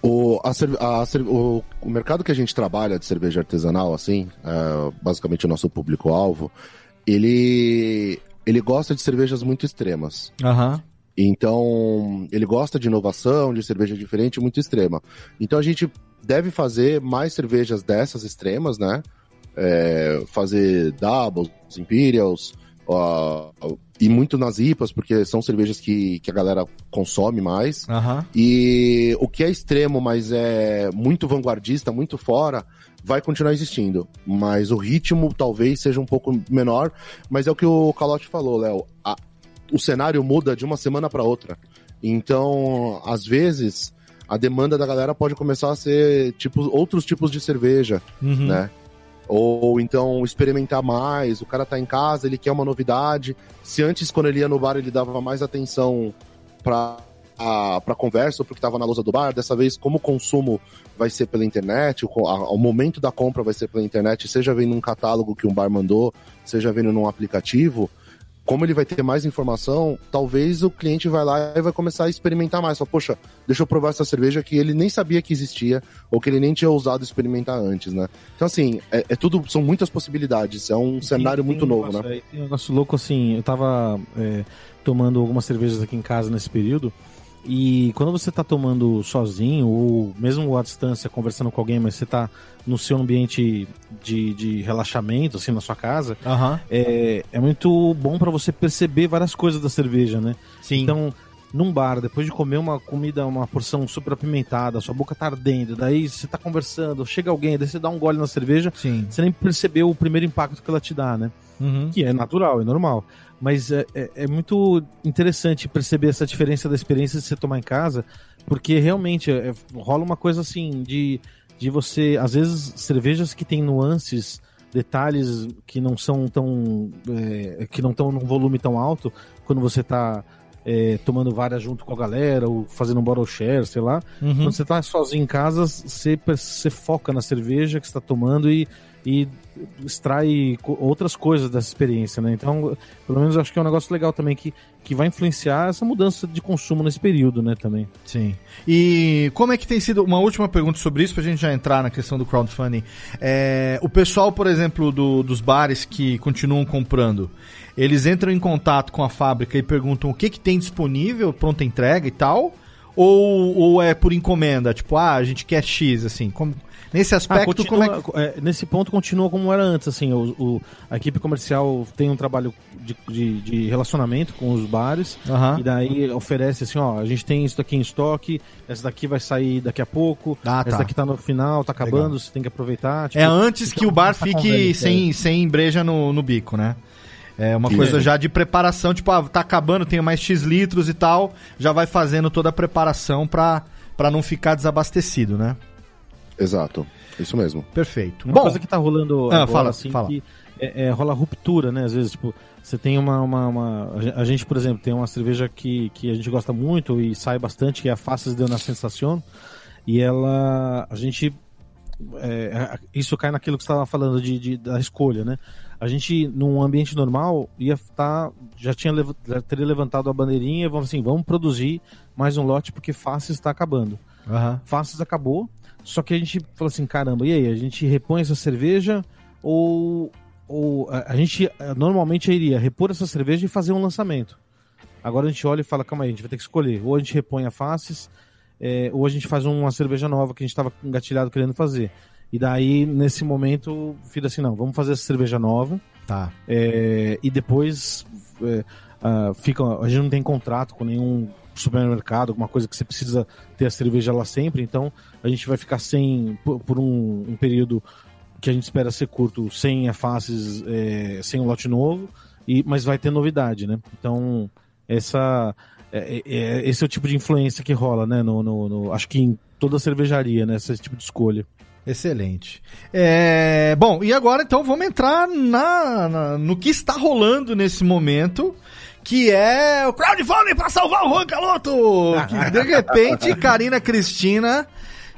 Speaker 3: O, a, a, o, o, mercado que a gente trabalha de cerveja artesanal, assim, é, basicamente o nosso público-alvo, ele, ele gosta de cervejas muito extremas.
Speaker 1: Uhum.
Speaker 3: Então, ele gosta de inovação, de cerveja diferente, muito extrema. Então, a gente deve fazer mais cervejas dessas extremas, né? É, fazer doubles, imperials, uh, e muito nas IPAs, porque são cervejas que, que a galera consome mais.
Speaker 1: Uhum.
Speaker 3: E o que é extremo, mas é muito vanguardista, muito fora, vai continuar existindo. Mas o ritmo talvez seja um pouco menor. Mas é o que o Calote falou, Léo o cenário muda de uma semana para outra. Então, às vezes, a demanda da galera pode começar a ser tipo, outros tipos de cerveja, uhum. né? Ou então experimentar mais, o cara tá em casa, ele quer uma novidade. Se antes, quando ele ia no bar, ele dava mais atenção pra, a, pra conversa ou porque tava na lousa do bar, dessa vez, como o consumo vai ser pela internet, o, a, o momento da compra vai ser pela internet, seja vendo um catálogo que um bar mandou, seja vendo num aplicativo, como ele vai ter mais informação, talvez o cliente vai lá e vai começar a experimentar mais. Fala, poxa, deixa eu provar essa cerveja que ele nem sabia que existia ou que ele nem tinha ousado experimentar antes, né? Então, assim, é, é tudo, são muitas possibilidades, é um cenário muito novo,
Speaker 2: negócio,
Speaker 3: né?
Speaker 2: Tem um negócio louco, assim, eu tava é, tomando algumas cervejas aqui em casa nesse período e quando você está tomando sozinho, ou mesmo à distância, conversando com alguém, mas você está no seu ambiente de, de relaxamento, assim, na sua casa,
Speaker 1: uhum.
Speaker 2: é, é muito bom para você perceber várias coisas da cerveja, né?
Speaker 1: Sim.
Speaker 2: Então, num bar, depois de comer uma comida, uma porção super apimentada, sua boca tá ardendo, daí você tá conversando, chega alguém, daí você dá um gole na cerveja,
Speaker 1: Sim.
Speaker 2: você nem percebeu o primeiro impacto que ela te dá, né?
Speaker 1: Uhum.
Speaker 2: Que é natural, é normal. Mas é, é, é, muito interessante perceber essa diferença da experiência de você tomar em casa, porque realmente é, rola uma coisa assim de, de você, às vezes, cervejas que tem nuances, detalhes que não são tão. É, que não estão num volume tão alto, quando você está é, tomando várias junto com a galera, ou fazendo um bottle share, sei lá. Uhum. Quando você está sozinho em casa, você, você foca na cerveja que está tomando e e extrai outras coisas dessa experiência, né? Então, pelo menos acho que é um negócio legal também que, que vai influenciar essa mudança de consumo nesse período, né, também.
Speaker 1: Sim. E como é que tem sido, uma última pergunta sobre isso, pra gente já entrar na questão do crowdfunding. É, o pessoal, por exemplo, do, dos bares que continuam comprando, eles entram em contato com a fábrica e perguntam o que, que tem disponível, pronta entrega e tal? Ou, ou é por encomenda? Tipo, ah, a gente quer X, assim. Como, nesse aspecto,
Speaker 2: ah, continua,
Speaker 1: como é que...
Speaker 2: é, Nesse ponto continua como era antes, assim. O, o a equipe comercial tem um trabalho de, de, de relacionamento com os bares. E daí oferece assim, ó, a gente tem isso daqui em estoque, essa daqui vai sair daqui a pouco,
Speaker 1: Ah,
Speaker 2: essa
Speaker 1: tá.
Speaker 2: daqui tá no final, tá acabando,
Speaker 1: Legal.
Speaker 2: você tem que aproveitar. tipo,
Speaker 1: É antes que o bar
Speaker 2: essa
Speaker 1: fique sem, sem breja no, no bico, né? É uma coisa já de preparação, tipo, ah, tá acabando, tenho mais X litros e tal, já vai fazendo toda a preparação pra, pra não ficar desabastecido, né?
Speaker 3: Exato. Isso mesmo.
Speaker 1: Perfeito.
Speaker 2: Uma
Speaker 1: Bom,
Speaker 2: coisa que tá rolando
Speaker 1: Ah,
Speaker 2: agora,
Speaker 1: fala,
Speaker 2: assim,
Speaker 1: fala.
Speaker 2: que é, é, rola ruptura, né? Às vezes, tipo, você tem uma, uma, uma- a gen- A gente, por exemplo, tem uma cerveja que, que a gente gosta muito e sai bastante, que é a Faces de una Sensación. E ela. A gente. é, isso cai naquilo que você estava falando de, de- da escolha, né? A gente, num ambiente normal, ia estar. já tinha já teria levantado a bandeirinha e vamos assim, vamos produzir mais um lote porque Faces está acabando.
Speaker 1: aham.
Speaker 2: Faces acabou, só que a gente falou assim, caramba, e aí, a gente repõe essa cerveja ou, ou a, a gente normalmente iria repor essa cerveja e fazer um lançamento. Agora a gente olha e fala, calma aí, a gente vai ter que escolher, ou a gente repõe a Faces, eh, ou a gente faz uma cerveja nova que a gente estava engatilhado querendo fazer. E daí, nesse momento, fica assim, não, vamos fazer essa cerveja nova,
Speaker 1: Tá.
Speaker 2: é, e depois é, ah, fica, a gente não tem contrato com nenhum supermercado, alguma coisa que você precisa ter a cerveja lá sempre, então a gente vai ficar sem, por, por um, um período que a gente espera ser curto, sem a faces, é, sem um lote novo, e, mas vai ter novidade, né? Então, essa, é, é- esse é o tipo de influência que rola, né? No, no- no- acho que em toda cervejaria, né? Esse tipo de escolha.
Speaker 1: Excelente. É, bom, e agora então vamos entrar na, na- no que está rolando nesse momento, que é o crowdfunding para salvar o Juan Caloto! Que, de repente, Karina Cristina,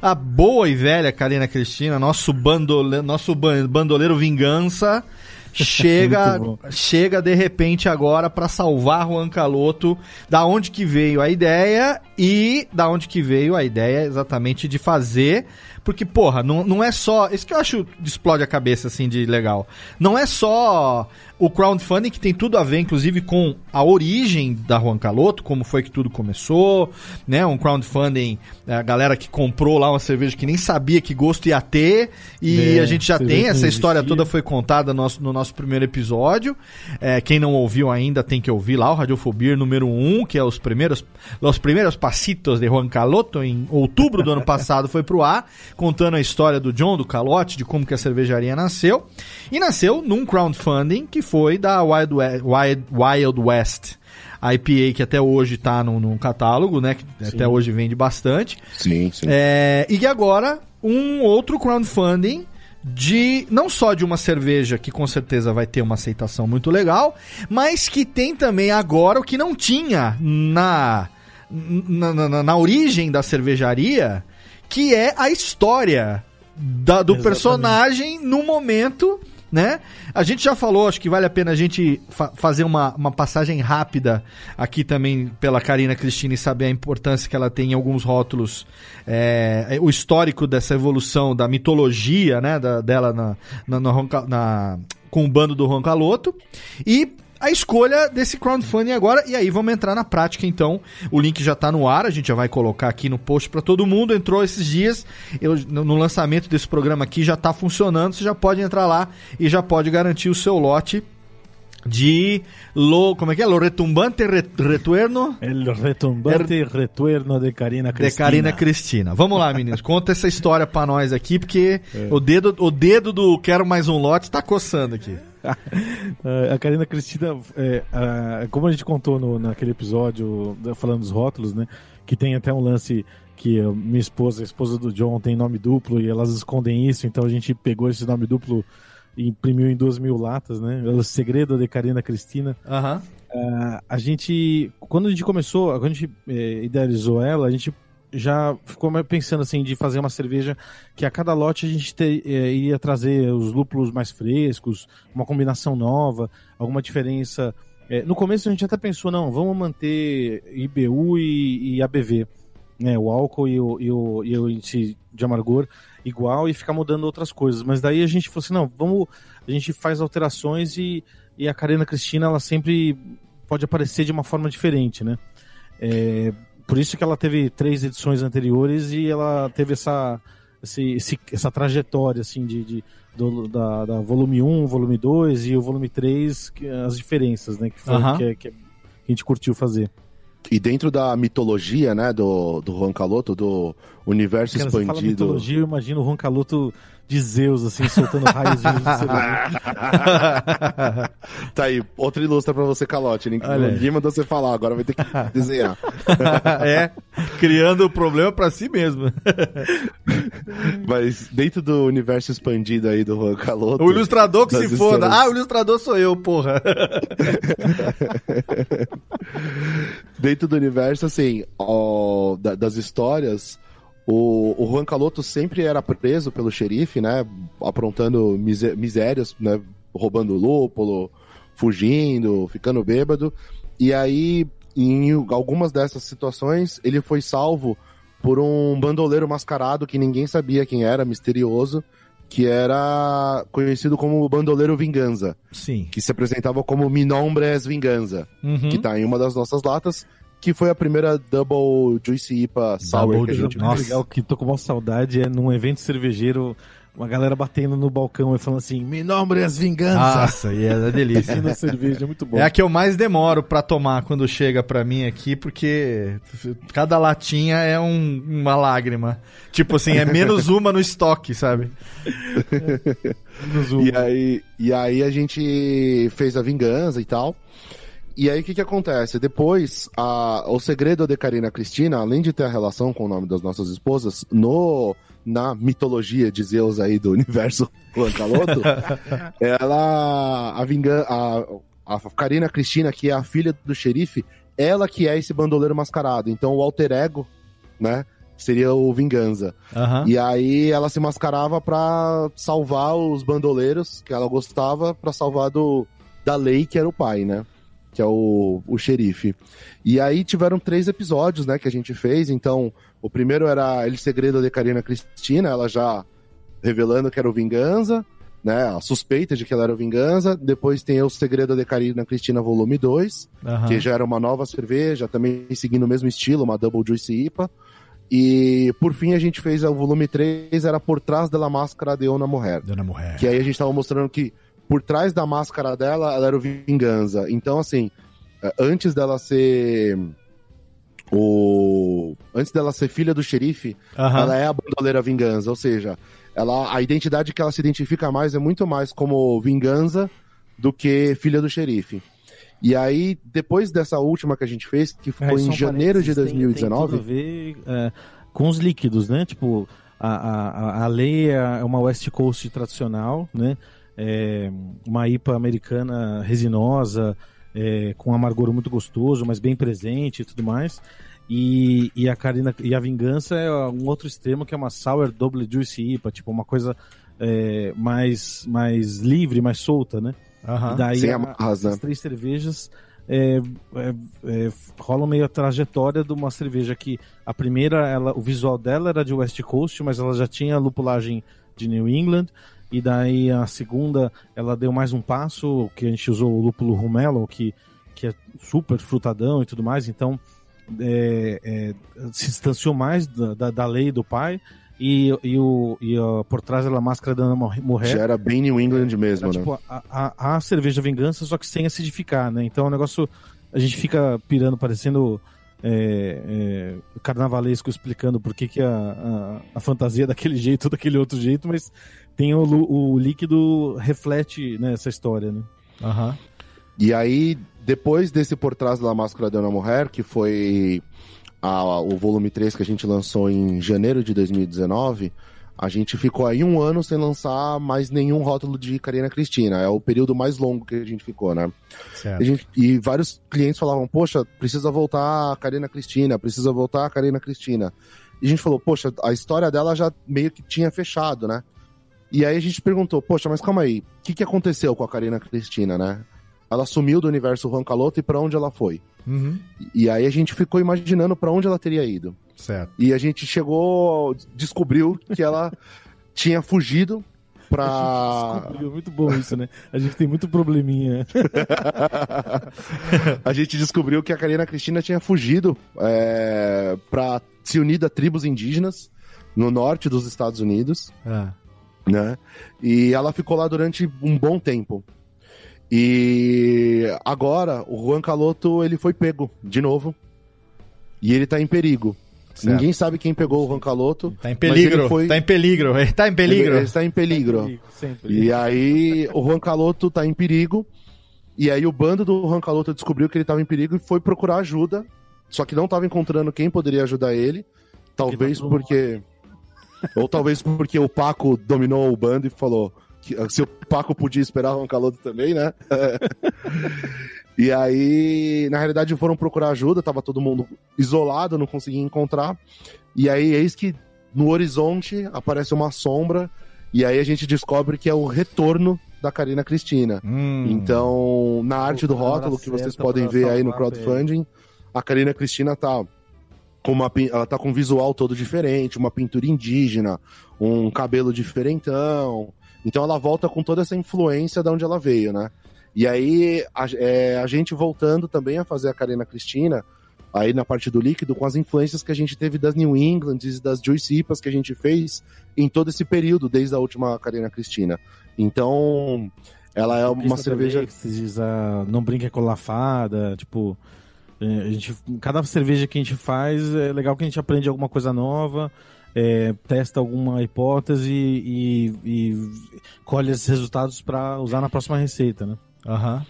Speaker 1: a boa e velha Karina Cristina, nosso, bandole, nosso ban- bandoleiro vingança, chega, chega de repente agora para salvar Juan Caloto. Da onde que veio a ideia e da onde que veio a ideia exatamente de fazer porque, porra, não, não é só. Isso que eu acho explode a cabeça, assim, de legal. Não é só o crowdfunding que tem tudo a ver, inclusive, com a origem da Juan Caloto, como foi que tudo começou, né? Um crowdfunding, a galera que comprou lá uma cerveja que nem sabia que gosto ia ter, e
Speaker 2: É,
Speaker 1: a gente já tem, essa história
Speaker 2: existia.
Speaker 1: toda foi contada no nosso, no nosso primeiro episódio. É, quem não ouviu ainda tem que ouvir lá, o Radiofobia número 1, que é os primeiros, os primeiros passitos de Juan Caloto, em outubro do ano passado foi pro ar, contando a história do John, do Calote, de como que a cervejaria nasceu. E nasceu num crowdfunding que foi da Wild West, Wild, Wild West IPA, que até hoje tá no, no catálogo, né? Que até hoje vende bastante.
Speaker 3: Sim, sim.
Speaker 1: É, e agora, um outro crowdfunding de não só de uma cerveja que com certeza vai ter uma aceitação muito legal, mas que tem também agora o que não tinha na na, na- na- na origem da cervejaria, que é a história da- do
Speaker 2: Exatamente.
Speaker 1: personagem no momento, né? A gente já falou, acho que vale a pena a gente fa- fazer uma, uma passagem rápida aqui também pela Karina Cristina e saber a importância que ela tem em alguns rótulos, é, o histórico dessa evolução da mitologia, né, da- dela na, na, na na- com o bando do Roncaloto. E a escolha desse crowdfunding agora. E aí vamos entrar na prática então. O link já tá no ar, a gente já vai colocar aqui no post para todo mundo. Entrou esses dias. Eu, no lançamento desse programa aqui já tá funcionando. Você já pode entrar lá e já pode garantir o seu lote de lo, como é que é? Lo retumbante re- retuerno
Speaker 2: El retumbante retorno de Karina
Speaker 1: de
Speaker 2: Cristina.
Speaker 1: Karina Cristina. Vamos lá, meninos. Conta essa história pra nós aqui, porque
Speaker 2: É.
Speaker 1: o dedo, o dedo do quero mais um lote tá coçando aqui.
Speaker 2: Ah, a Karina Cristina, é, ah, como a gente contou no, naquele episódio falando dos rótulos, né? Que tem até um lance que ah, minha esposa, a esposa do John, tem nome duplo e elas escondem isso, então a gente pegou esse nome duplo imprimiu em duas mil latas, né? O segredo de Karina Cristina.
Speaker 1: Aham.
Speaker 2: Ah, a gente, quando a gente começou, quando a gente eh, idealizou ela, a gente já ficou pensando assim de fazer uma cerveja que a cada lote a gente ter, é, iria trazer os lúpulos mais frescos, uma combinação nova, alguma diferença. É, no começo a gente até pensou, não, vamos manter IBU e, e ABV, né, o álcool e o, e o, e o índice de amargor igual e ficar mudando outras coisas. Mas daí a gente falou assim, não, vamos, a gente faz alterações e, e a Karina Cristina ela sempre pode aparecer de uma forma diferente, né? É, por isso que ela teve três edições anteriores e ela teve essa, esse, essa trajetória assim de, de do, da, da, volume 1, volume 2 e o volume 3, que, as diferenças, né? Que, foi,
Speaker 1: Aham.
Speaker 2: que, que a gente curtiu fazer.
Speaker 3: E dentro da mitologia, né, do, do Juan Caloto, do universo
Speaker 2: Cara, você fala
Speaker 3: expandido.
Speaker 2: mitologia, eu imagino o Roncaloto de Zeus, assim, soltando raios de luz do
Speaker 3: tá aí, outra ilustra pra você, Calote. Ninguém,
Speaker 1: Olha
Speaker 3: ninguém mandou você falar, agora vai ter que desenhar.
Speaker 1: é, criando o problema pra si mesmo.
Speaker 3: Mas dentro do universo expandido aí do Juan Caloto.
Speaker 1: O ilustrador que se foda.
Speaker 3: histórias-
Speaker 1: Ah, o ilustrador sou eu, porra.
Speaker 3: dentro do universo, assim, ó, da- das histórias, o, o Juan Caloto sempre era preso pelo xerife, né? Aprontando misérias, né? Roubando lúpulo, fugindo, ficando bêbado. E aí, em algumas dessas situações, ele foi salvo por um bandoleiro mascarado que ninguém sabia quem era, misterioso, que era conhecido como Bandoleiro Vingança,
Speaker 1: Sim.
Speaker 3: que se apresentava como Minombres Vingança
Speaker 1: Uhum.
Speaker 3: que tá em uma das nossas latas, que foi a primeira Double Juicy IPA Sour
Speaker 1: Double
Speaker 3: que a gente
Speaker 1: Nossa.
Speaker 2: legal que tô com uma saudade é num evento cervejeiro, uma galera batendo no balcão e falando assim: Me nombre as vinganças.
Speaker 1: Nossa, e é da delícia.
Speaker 2: Na cerveja, é muito bom.
Speaker 1: É a que eu mais demoro pra tomar quando chega pra mim aqui, porque cada latinha é um- uma lágrima. Tipo assim, é menos uma no estoque, sabe?
Speaker 2: No Zoom.
Speaker 3: E aí, e aí a gente fez a vingança e tal. E aí o que que acontece? Depois, a, o segredo de Karina Cristina, além de ter a relação com o nome das nossas esposas, no na mitologia de Zeus aí do universo Juan Caloto, ela a vingança a, a Karina Cristina, que é a filha do xerife, ela que é esse bandoleiro mascarado. Então o alter ego, né, seria o Vingança.
Speaker 1: Aham.
Speaker 3: E aí ela se mascarava pra salvar os bandoleiros que ela gostava, pra salvar do, da lei que era o pai, né? Que é o, o xerife. E aí tiveram três episódios, né, que a gente fez. Então, o primeiro era El Segredo de Karina Cristina, ela já revelando que era o Vingança, né? A suspeita de que ela era o Vingança. Depois tem O Segredo de Karina Cristina, volume 2
Speaker 1: aham.
Speaker 3: que já era uma nova cerveja, também seguindo o mesmo estilo, uma Double Juicy IPA. E por fim a gente fez o volume 3, era Por Trás da Máscara de Ona Morrer.
Speaker 1: Dona Mulher.
Speaker 3: Que aí a gente tava mostrando que por trás da máscara dela, ela era o Vingança. Então, assim, eh, antes dela ser. O. Antes dela ser filha do xerife,
Speaker 1: Aham.
Speaker 3: ela é a bandoleira Vingança. Ou seja, ela, a identidade que ela se identifica mais é muito mais como Vingança do que filha do xerife. E aí, depois dessa última que a gente fez, que
Speaker 2: É,
Speaker 3: foi
Speaker 2: só
Speaker 3: em janeiro de
Speaker 2: parênteses, tem- Tem,
Speaker 3: 2019,
Speaker 2: tudo a ver é, com os líquidos, né? Tipo, a, a- a lei é uma West Coast tradicional, né? É uma IPA americana resinosa, é, com um amargor muito gostoso, mas bem presente e tudo mais. E, e a Karina e a Vingança é um outro extremo que é uma Sour Double Juicy IPA, tipo uma coisa é, mais, mais livre, mais solta, né? E daí
Speaker 3: Sem
Speaker 2: a-
Speaker 3: amarras, né?
Speaker 2: três cervejas é, é, é, rolam meio a trajetória de uma cerveja que a primeira, ela, o visual dela era de West Coast, mas ela já tinha lupulagem de New England. E daí a segunda, ela deu mais um passo, que a gente usou o lúpulo Rumelo, que, que é super frutadão e tudo mais. Então é, é, se distanciou mais da, da, da lei do pai. E, e, o, e ó, por trás da máscara da Ana Morrer
Speaker 3: já era bem New England mesmo,
Speaker 2: era,
Speaker 3: né?
Speaker 2: tipo, a, a, a cerveja vingança, só que sem acidificar, né? Então é um negócio. A gente fica pirando, parecendo é, é, carnavalesco, explicando por que, que a, a, a fantasia é daquele jeito ou daquele outro jeito, mas tem o, o líquido reflete né, essa história, né?
Speaker 1: Aham.
Speaker 3: E aí, depois desse Por Trás da Máscara de Ana Morrer, que foi a- o volume 3 que a gente lançou em janeiro de 2019, a gente ficou aí um ano sem lançar mais nenhum rótulo de Karina Cristina. É o período mais longo que a gente ficou, né?
Speaker 1: Certo.
Speaker 3: A gente- e vários clientes falavam, poxa, precisa voltar a Karina Cristina, precisa voltar a Karina Cristina. E a gente falou, poxa, a história dela já meio que tinha fechado, né? E aí a gente perguntou, poxa, mas calma aí, o que, que aconteceu com a Karina Cristina, né? Ela sumiu do universo Juan Caloto e para onde ela foi?
Speaker 1: Uhum.
Speaker 3: E aí a gente ficou imaginando para onde ela teria ido.
Speaker 1: Certo.
Speaker 3: E a gente chegou, descobriu que ela tinha fugido pra.
Speaker 2: Descobriu, muito bom isso, né? A gente tem muito probleminha.
Speaker 3: a gente descobriu que a Karina Cristina tinha fugido é, pra se unir a tribos indígenas no norte dos Estados Unidos,
Speaker 1: Ah.
Speaker 3: né? E ela ficou lá durante um bom tempo. E agora o Juan Caloto ele foi pego de novo. E ele tá em perigo.
Speaker 1: Certo.
Speaker 3: Ninguém sabe quem pegou o Juan Caloto.
Speaker 1: Tá em
Speaker 3: mas
Speaker 1: peligro.
Speaker 3: ele foi-
Speaker 1: Tá em peligro. Ele tá em peligro.
Speaker 3: Ele, ele está em peligro.
Speaker 2: Sempre.
Speaker 3: E aí o Juan Caloto tá em perigo. E aí o bando do Juan Caloto descobriu que ele tava em perigo e foi procurar ajuda. Só que não tava encontrando quem poderia ajudar ele. Talvez
Speaker 2: Porque tá
Speaker 3: porque. Ou talvez porque o Paco dominou o bando e falou que se o Paco podia esperar o Juan Caloto também, né? e aí, na realidade, foram procurar ajuda, tava todo mundo isolado, não conseguia encontrar. E aí, eis que no horizonte aparece uma sombra e aí a gente descobre que é o retorno da Karina Cristina.
Speaker 1: Hum.
Speaker 3: Então, na arte do rótulo, que vocês podem ver aí no crowdfunding, a Karina Cristina tá com uma ela tá com um visual todo diferente, uma pintura indígena, um cabelo diferentão. Então ela volta com toda essa influência de onde ela veio, né? E aí a, é, a gente voltando também a fazer a Karina Cristina, aí na parte do líquido, com as influências que a gente teve das New England e das Juice IPAs que a gente fez em todo esse período, desde a última Karina Cristina. Então, ela é uma cerveja.
Speaker 2: também, que se diz, ah, não brinca com lafada, tipo. é, A gente, cada cerveja que a gente faz é legal que a gente aprende alguma coisa nova, é, testa alguma hipótese e, e colhe esses resultados para usar na próxima receita, né?
Speaker 1: Aham.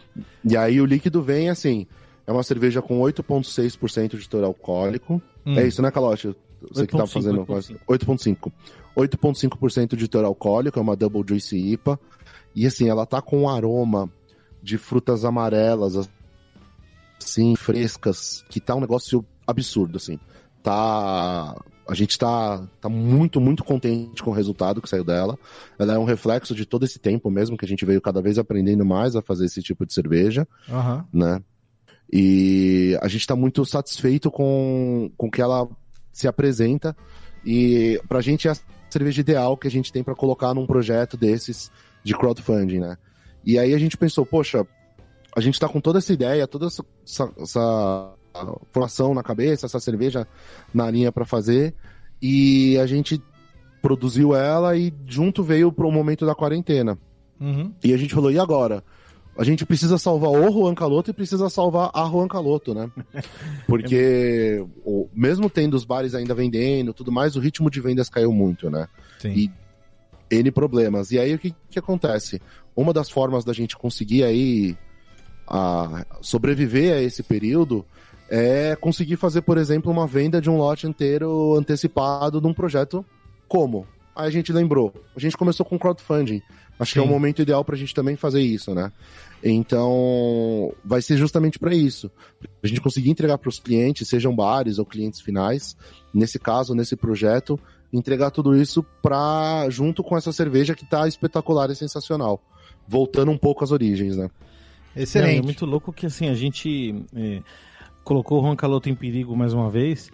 Speaker 3: E aí o líquido vem assim. É uma cerveja com 8,6% de teor alcoólico.
Speaker 1: Hum.
Speaker 3: É isso, né, Calote? Você que tá
Speaker 2: 8,5,
Speaker 3: fazendo. 8,5. 8,5% de teor alcoólico, é uma Double Juice IPA. E assim, ela tá com um aroma de frutas amarelas, assim, frescas, que tá um negócio absurdo, assim. Tá. A gente tá, tá muito, muito contente com o resultado que saiu dela. Ela é um reflexo de todo esse tempo mesmo, que a gente veio cada vez aprendendo mais a fazer esse tipo de cerveja
Speaker 1: Aham.
Speaker 3: né? E a gente está muito satisfeito com, com que ela se apresenta. E pra gente é a cerveja ideal que a gente tem para colocar num projeto desses de crowdfunding, né? E aí a gente pensou, poxa, a gente tá com toda essa ideia, toda essa, essa formação na cabeça, essa cerveja na linha para fazer, e a gente produziu ela e junto veio pro momento da quarentena.
Speaker 1: Uhum.
Speaker 3: E a gente falou, e agora? A gente precisa salvar o Juan Caloto e precisa salvar a Juan Caloto, né? Porque o- mesmo tendo os bares ainda vendendo tudo mais, o ritmo de vendas caiu muito, né?
Speaker 1: Sim.
Speaker 3: E N problemas. E aí o que, que acontece? Uma das formas da gente conseguir aí a, sobreviver a esse período é conseguir fazer, por exemplo, uma venda de um lote inteiro antecipado de um projeto como? Aí a gente lembrou. A gente começou com crowdfunding. Acho que é o
Speaker 1: Sim.
Speaker 3: momento ideal pra gente também fazer isso, né? Então, vai ser justamente para isso. A gente conseguir entregar para os clientes, sejam bares ou clientes finais, nesse caso, nesse projeto, entregar tudo isso para junto com essa cerveja que tá espetacular e sensacional. Voltando um pouco às origens, né?
Speaker 2: Não,
Speaker 1: Excelente.
Speaker 2: é muito louco que assim, a gente é, colocou o Juan Caloto em perigo mais uma vez,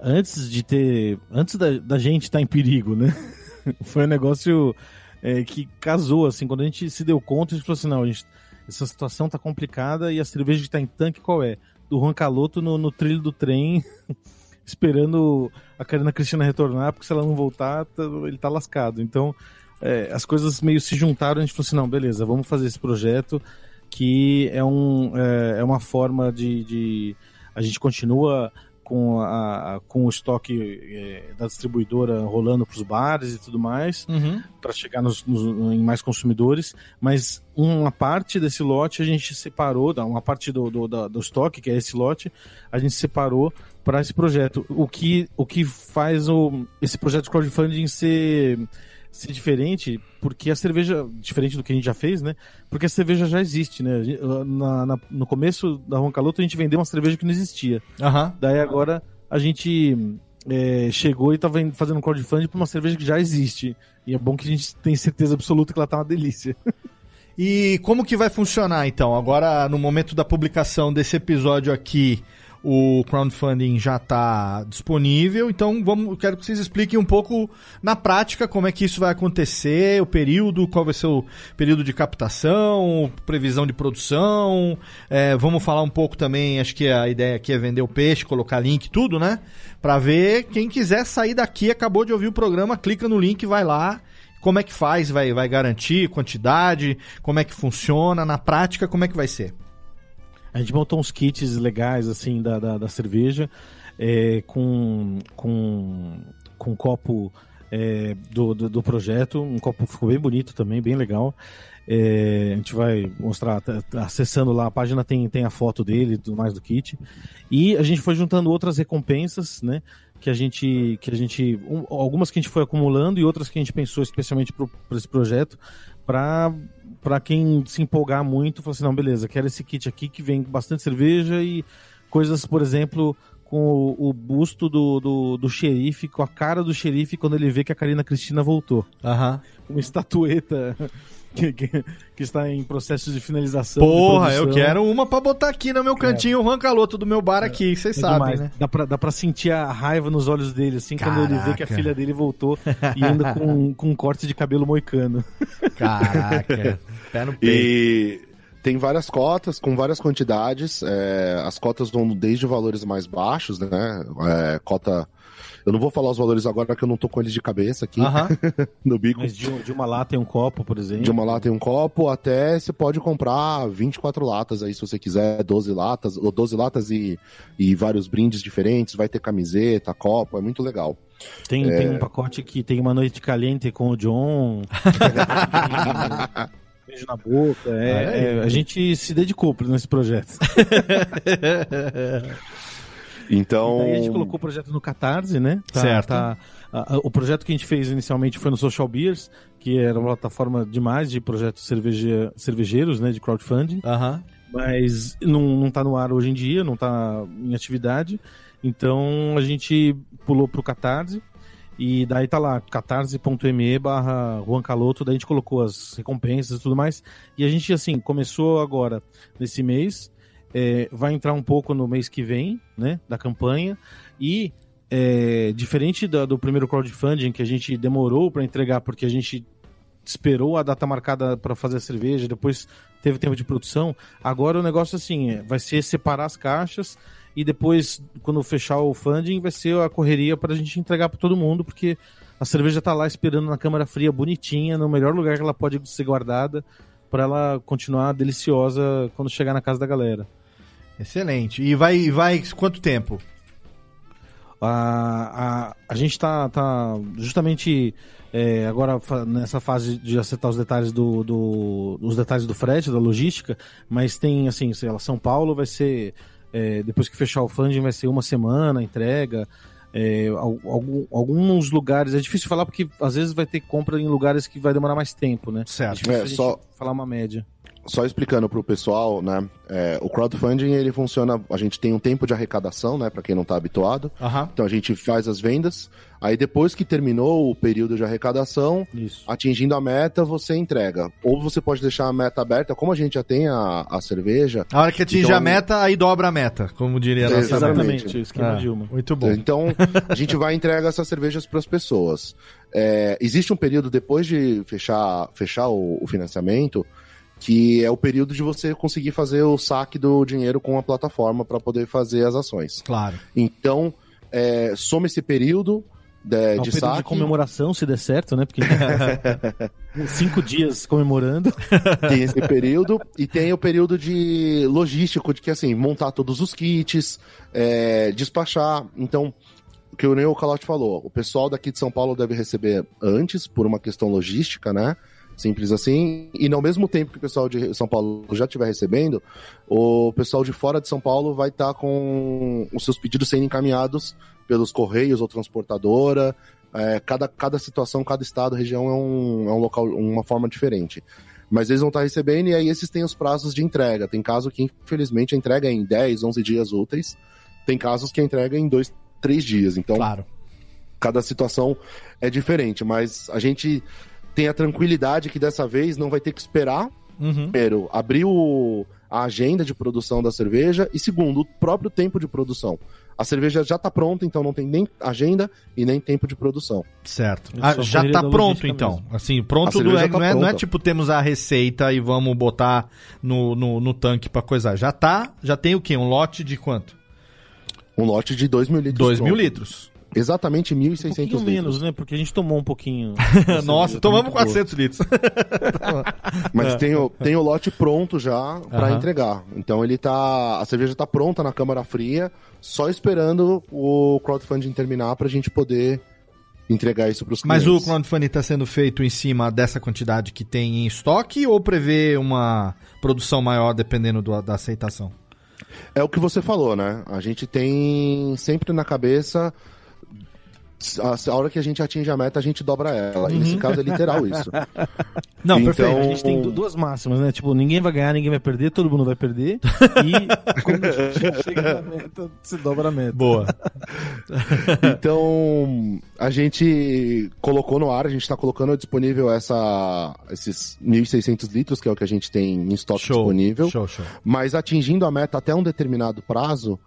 Speaker 2: antes de ter. Antes da, da gente estar em perigo, né? Foi um negócio é, que casou, assim, quando a gente se deu conta, a gente falou assim, não, gente, essa situação tá complicada e a cerveja que tá em tanque qual é? Do Juan Caloto no, no trilho do trem, esperando a Karina Cristina retornar, porque se ela não voltar, tá- ele tá lascado. Então, é, as coisas meio se juntaram, a gente falou assim, não, beleza, vamos fazer esse projeto que é, um, é, é uma forma de, de- A gente continua com, a, a- com o estoque é, da distribuidora rolando para os bares e tudo mais,
Speaker 1: Uhum.
Speaker 2: para chegar nos, nos- em mais consumidores, mas uma parte desse lote a gente separou, uma parte do, do, da- do estoque, que é esse lote, a gente separou para esse projeto. O que, o que faz o, esse projeto de crowdfunding ser, ser diferente, porque a cerveja, diferente do que a gente já fez, né? Porque a cerveja já existe, né? Na- na- no começo da Ronca Luta a gente vendeu uma cerveja que não existia.
Speaker 1: Aham.
Speaker 2: Daí agora a gente é, chegou e estava fazendo crowdfunding para uma cerveja que já existe. E é bom que a gente tem certeza absoluta que ela tá uma delícia.
Speaker 1: E como que vai funcionar então? Agora, no momento da publicação desse episódio aqui, o crowdfunding já está disponível, então vamos, quero que vocês expliquem um pouco na prática como é que isso vai acontecer, o período, qual vai ser o período de captação, previsão de produção. É, vamos falar um pouco também, acho que a ideia aqui é vender o peixe, colocar link, tudo, né? Para ver quem quiser sair daqui, acabou de ouvir o programa, clica no link, vai lá como é que faz? Vai, vai garantir quantidade? Como é que funciona? Na prática, como é que vai ser?
Speaker 2: A gente montou uns kits legais, assim, da, da, da cerveja, é, com, com, com um copo é, do, do, do, projeto. Um copo ficou bem bonito também, bem legal. É, a gente vai mostrar, tá, tá acessando lá, a página tem, tem a foto dele tudo mais do kit. E a gente foi juntando outras recompensas, né? Que a gente, que a gente um, algumas que a gente foi acumulando e outras que a gente pensou especialmente para esse projeto, para para quem se empolgar muito, falar assim, não, beleza, quero esse kit aqui que vem bastante cerveja e coisas, por exemplo, com o, o busto do, do, do, xerife, com a cara do xerife quando ele vê que a Karina Cristina voltou.
Speaker 1: Aham.
Speaker 2: Uma estatueta que, que, que, está em processo de finalização.
Speaker 1: Porra, de eu quero uma para botar aqui no meu cantinho, é. o rancaloto do meu bar aqui, vocês é sabem, né?
Speaker 2: Dá pra, dá pra sentir a raiva nos olhos dele, assim, Caraca. quando ele vê que a filha dele voltou e anda com, com um corte de cabelo moicano.
Speaker 1: Caraca,
Speaker 3: pé no peito. E tem várias cotas com várias quantidades. É, as cotas vão desde valores mais baixos, né? É, cota eu não vou falar os valores agora que eu não tô com eles de cabeça aqui uh -huh. no bico.
Speaker 2: Mas de, de, uma lata e um copo, por exemplo.
Speaker 3: De uma lata e um copo, até você pode comprar 24 latas aí, se você quiser, 12 latas, ou 12 latas e, e vários brindes diferentes, vai ter camiseta, copo, é muito legal.
Speaker 2: Tem, é... tem um pacote que tem uma noite caliente com o John. beijo na boca. É, é, a gente se dedicou nesse projeto.
Speaker 3: Então.
Speaker 2: E daí a gente colocou o projeto no Catarse, né?
Speaker 1: Tá, certo.
Speaker 2: Tá, a, a, o projeto que a gente fez inicialmente foi no Social Beers, que era uma plataforma demais de projetos cerveje, cervejeiros, né? De crowdfunding.
Speaker 1: Aham.
Speaker 2: Mas não, não tá no ar hoje em dia, não tá em atividade. Então a gente pulou pro Catarse. E daí tá lá, catarse.me barra Juan Caloto, daí a gente colocou as recompensas e tudo mais. E a gente, assim, começou agora, nesse mês, é, vai entrar um pouco no mês que vem, né, da campanha, e é, diferente do, do, primeiro crowdfunding que a gente demorou para entregar porque a gente esperou a data marcada para fazer a cerveja, depois teve tempo de produção, agora o negócio assim, é, vai ser separar as caixas e depois, quando fechar o funding, vai ser a correria para a gente entregar para todo mundo, porque a cerveja está lá esperando na câmara fria, bonitinha, no melhor lugar que ela pode ser guardada, para ela continuar deliciosa quando chegar na casa da galera.
Speaker 1: Excelente. E vai, vai quanto tempo?
Speaker 2: A, a, a gente está tá justamente é, agora nessa fase de acertar os detalhes do, do, os detalhes do frete, da logística, mas tem assim, sei lá, São Paulo vai ser é, depois que fechar o funding vai ser uma semana a entrega. É, algum, alguns lugares, é difícil falar porque às vezes vai ter compra em lugares que vai demorar mais tempo, né?
Speaker 1: Certo.
Speaker 2: É, é só falar uma média
Speaker 3: só explicando para o pessoal, né? É, o crowdfunding ele funciona. A gente tem um tempo de arrecadação, né? Para quem não está habituado.
Speaker 1: Uhum.
Speaker 3: Então a gente faz as vendas. Aí depois que terminou o período de arrecadação,
Speaker 1: Isso.
Speaker 3: atingindo a meta, você entrega. Ou você pode deixar a meta aberta, como a gente já tem a, a cerveja.
Speaker 1: A hora que atinge então... a meta, aí dobra a meta, como diria a
Speaker 2: nossa Exatamente, o esquema ah, Dilma.
Speaker 1: Muito bom.
Speaker 3: Então a gente vai entregar essas cervejas para as pessoas. É, existe um período depois de fechar, fechar o, o financiamento que é o período de você conseguir fazer o saque do dinheiro com a plataforma para poder fazer as ações.
Speaker 1: Claro.
Speaker 3: Então, é, soma esse período de, é um de saque. de
Speaker 2: comemoração, se der certo, né? Porque cinco dias comemorando.
Speaker 3: Tem esse período e tem o período de logístico, de que assim, montar todos os kits, é, despachar. Então, o que o Neo Calote falou, o pessoal daqui de São Paulo deve receber antes, por uma questão logística, né? Simples assim. E no mesmo tempo que o pessoal de São Paulo já estiver recebendo, o pessoal de fora de São Paulo vai estar tá com os seus pedidos sendo encaminhados pelos correios ou transportadora. É, cada, cada situação, cada estado, região é um, é um local, uma forma diferente. Mas eles vão estar tá recebendo e aí esses têm os prazos de entrega. Tem caso que, infelizmente, a entrega é em 10, 11 dias úteis. Tem casos que a entrega é em 2, três dias. Então,
Speaker 1: Claro.
Speaker 3: cada situação é diferente, mas a gente tem a tranquilidade que dessa vez não vai ter que esperar.
Speaker 1: Uhum.
Speaker 3: Primeiro, abrir o- a agenda de produção da cerveja e segundo, o próprio tempo de produção. A cerveja já está pronta, então não tem nem agenda e nem tempo de produção.
Speaker 1: Certo. Ah, já tá
Speaker 2: da
Speaker 1: pronto, então.
Speaker 2: mesmo.
Speaker 1: Assim, pronto do- é-
Speaker 3: tá
Speaker 1: não, é, não é tipo temos a receita e vamos botar no, no, no tanque pra coisar. Já tá, já tem o quê? Um lote de quanto?
Speaker 3: Um lote de 2 mil litros.
Speaker 1: 2 mil litros.
Speaker 3: Exatamente
Speaker 2: Um
Speaker 3: 1.600
Speaker 2: pouquinho
Speaker 3: litros.
Speaker 2: menos, né? Porque a gente tomou um pouquinho.
Speaker 1: Nossa, tomamos
Speaker 2: muito boa.
Speaker 1: 400 litros.
Speaker 3: Mas tem, o, tem o lote pronto já para
Speaker 1: Aham.
Speaker 3: entregar. Então ele tá. A cerveja tá pronta na câmara fria, só esperando o crowdfunding terminar pra gente poder entregar isso pros
Speaker 1: Mas
Speaker 3: clientes.
Speaker 1: o crowdfunding está sendo feito em cima dessa quantidade que tem em estoque ou prevê uma produção maior dependendo do- da aceitação?
Speaker 3: É o que você falou, né? A gente tem sempre na cabeça. A, a hora que a gente atinge a meta, a gente dobra ela. E nesse caso é literal isso.
Speaker 1: Não,
Speaker 3: Então-
Speaker 1: perfeito.
Speaker 2: A gente tem du- duas máximas, né? Tipo, ninguém vai ganhar, ninguém vai perder, todo mundo vai perder. E quando a gente chega na meta, se dobra a meta.
Speaker 1: Boa.
Speaker 3: Então, a gente colocou no ar, a gente está colocando disponível essa, esses 1.600 litros, que é o que a gente tem em estoque
Speaker 1: Show.
Speaker 3: disponível.
Speaker 1: Show, show.
Speaker 3: Mas atingindo a meta até um determinado prazo,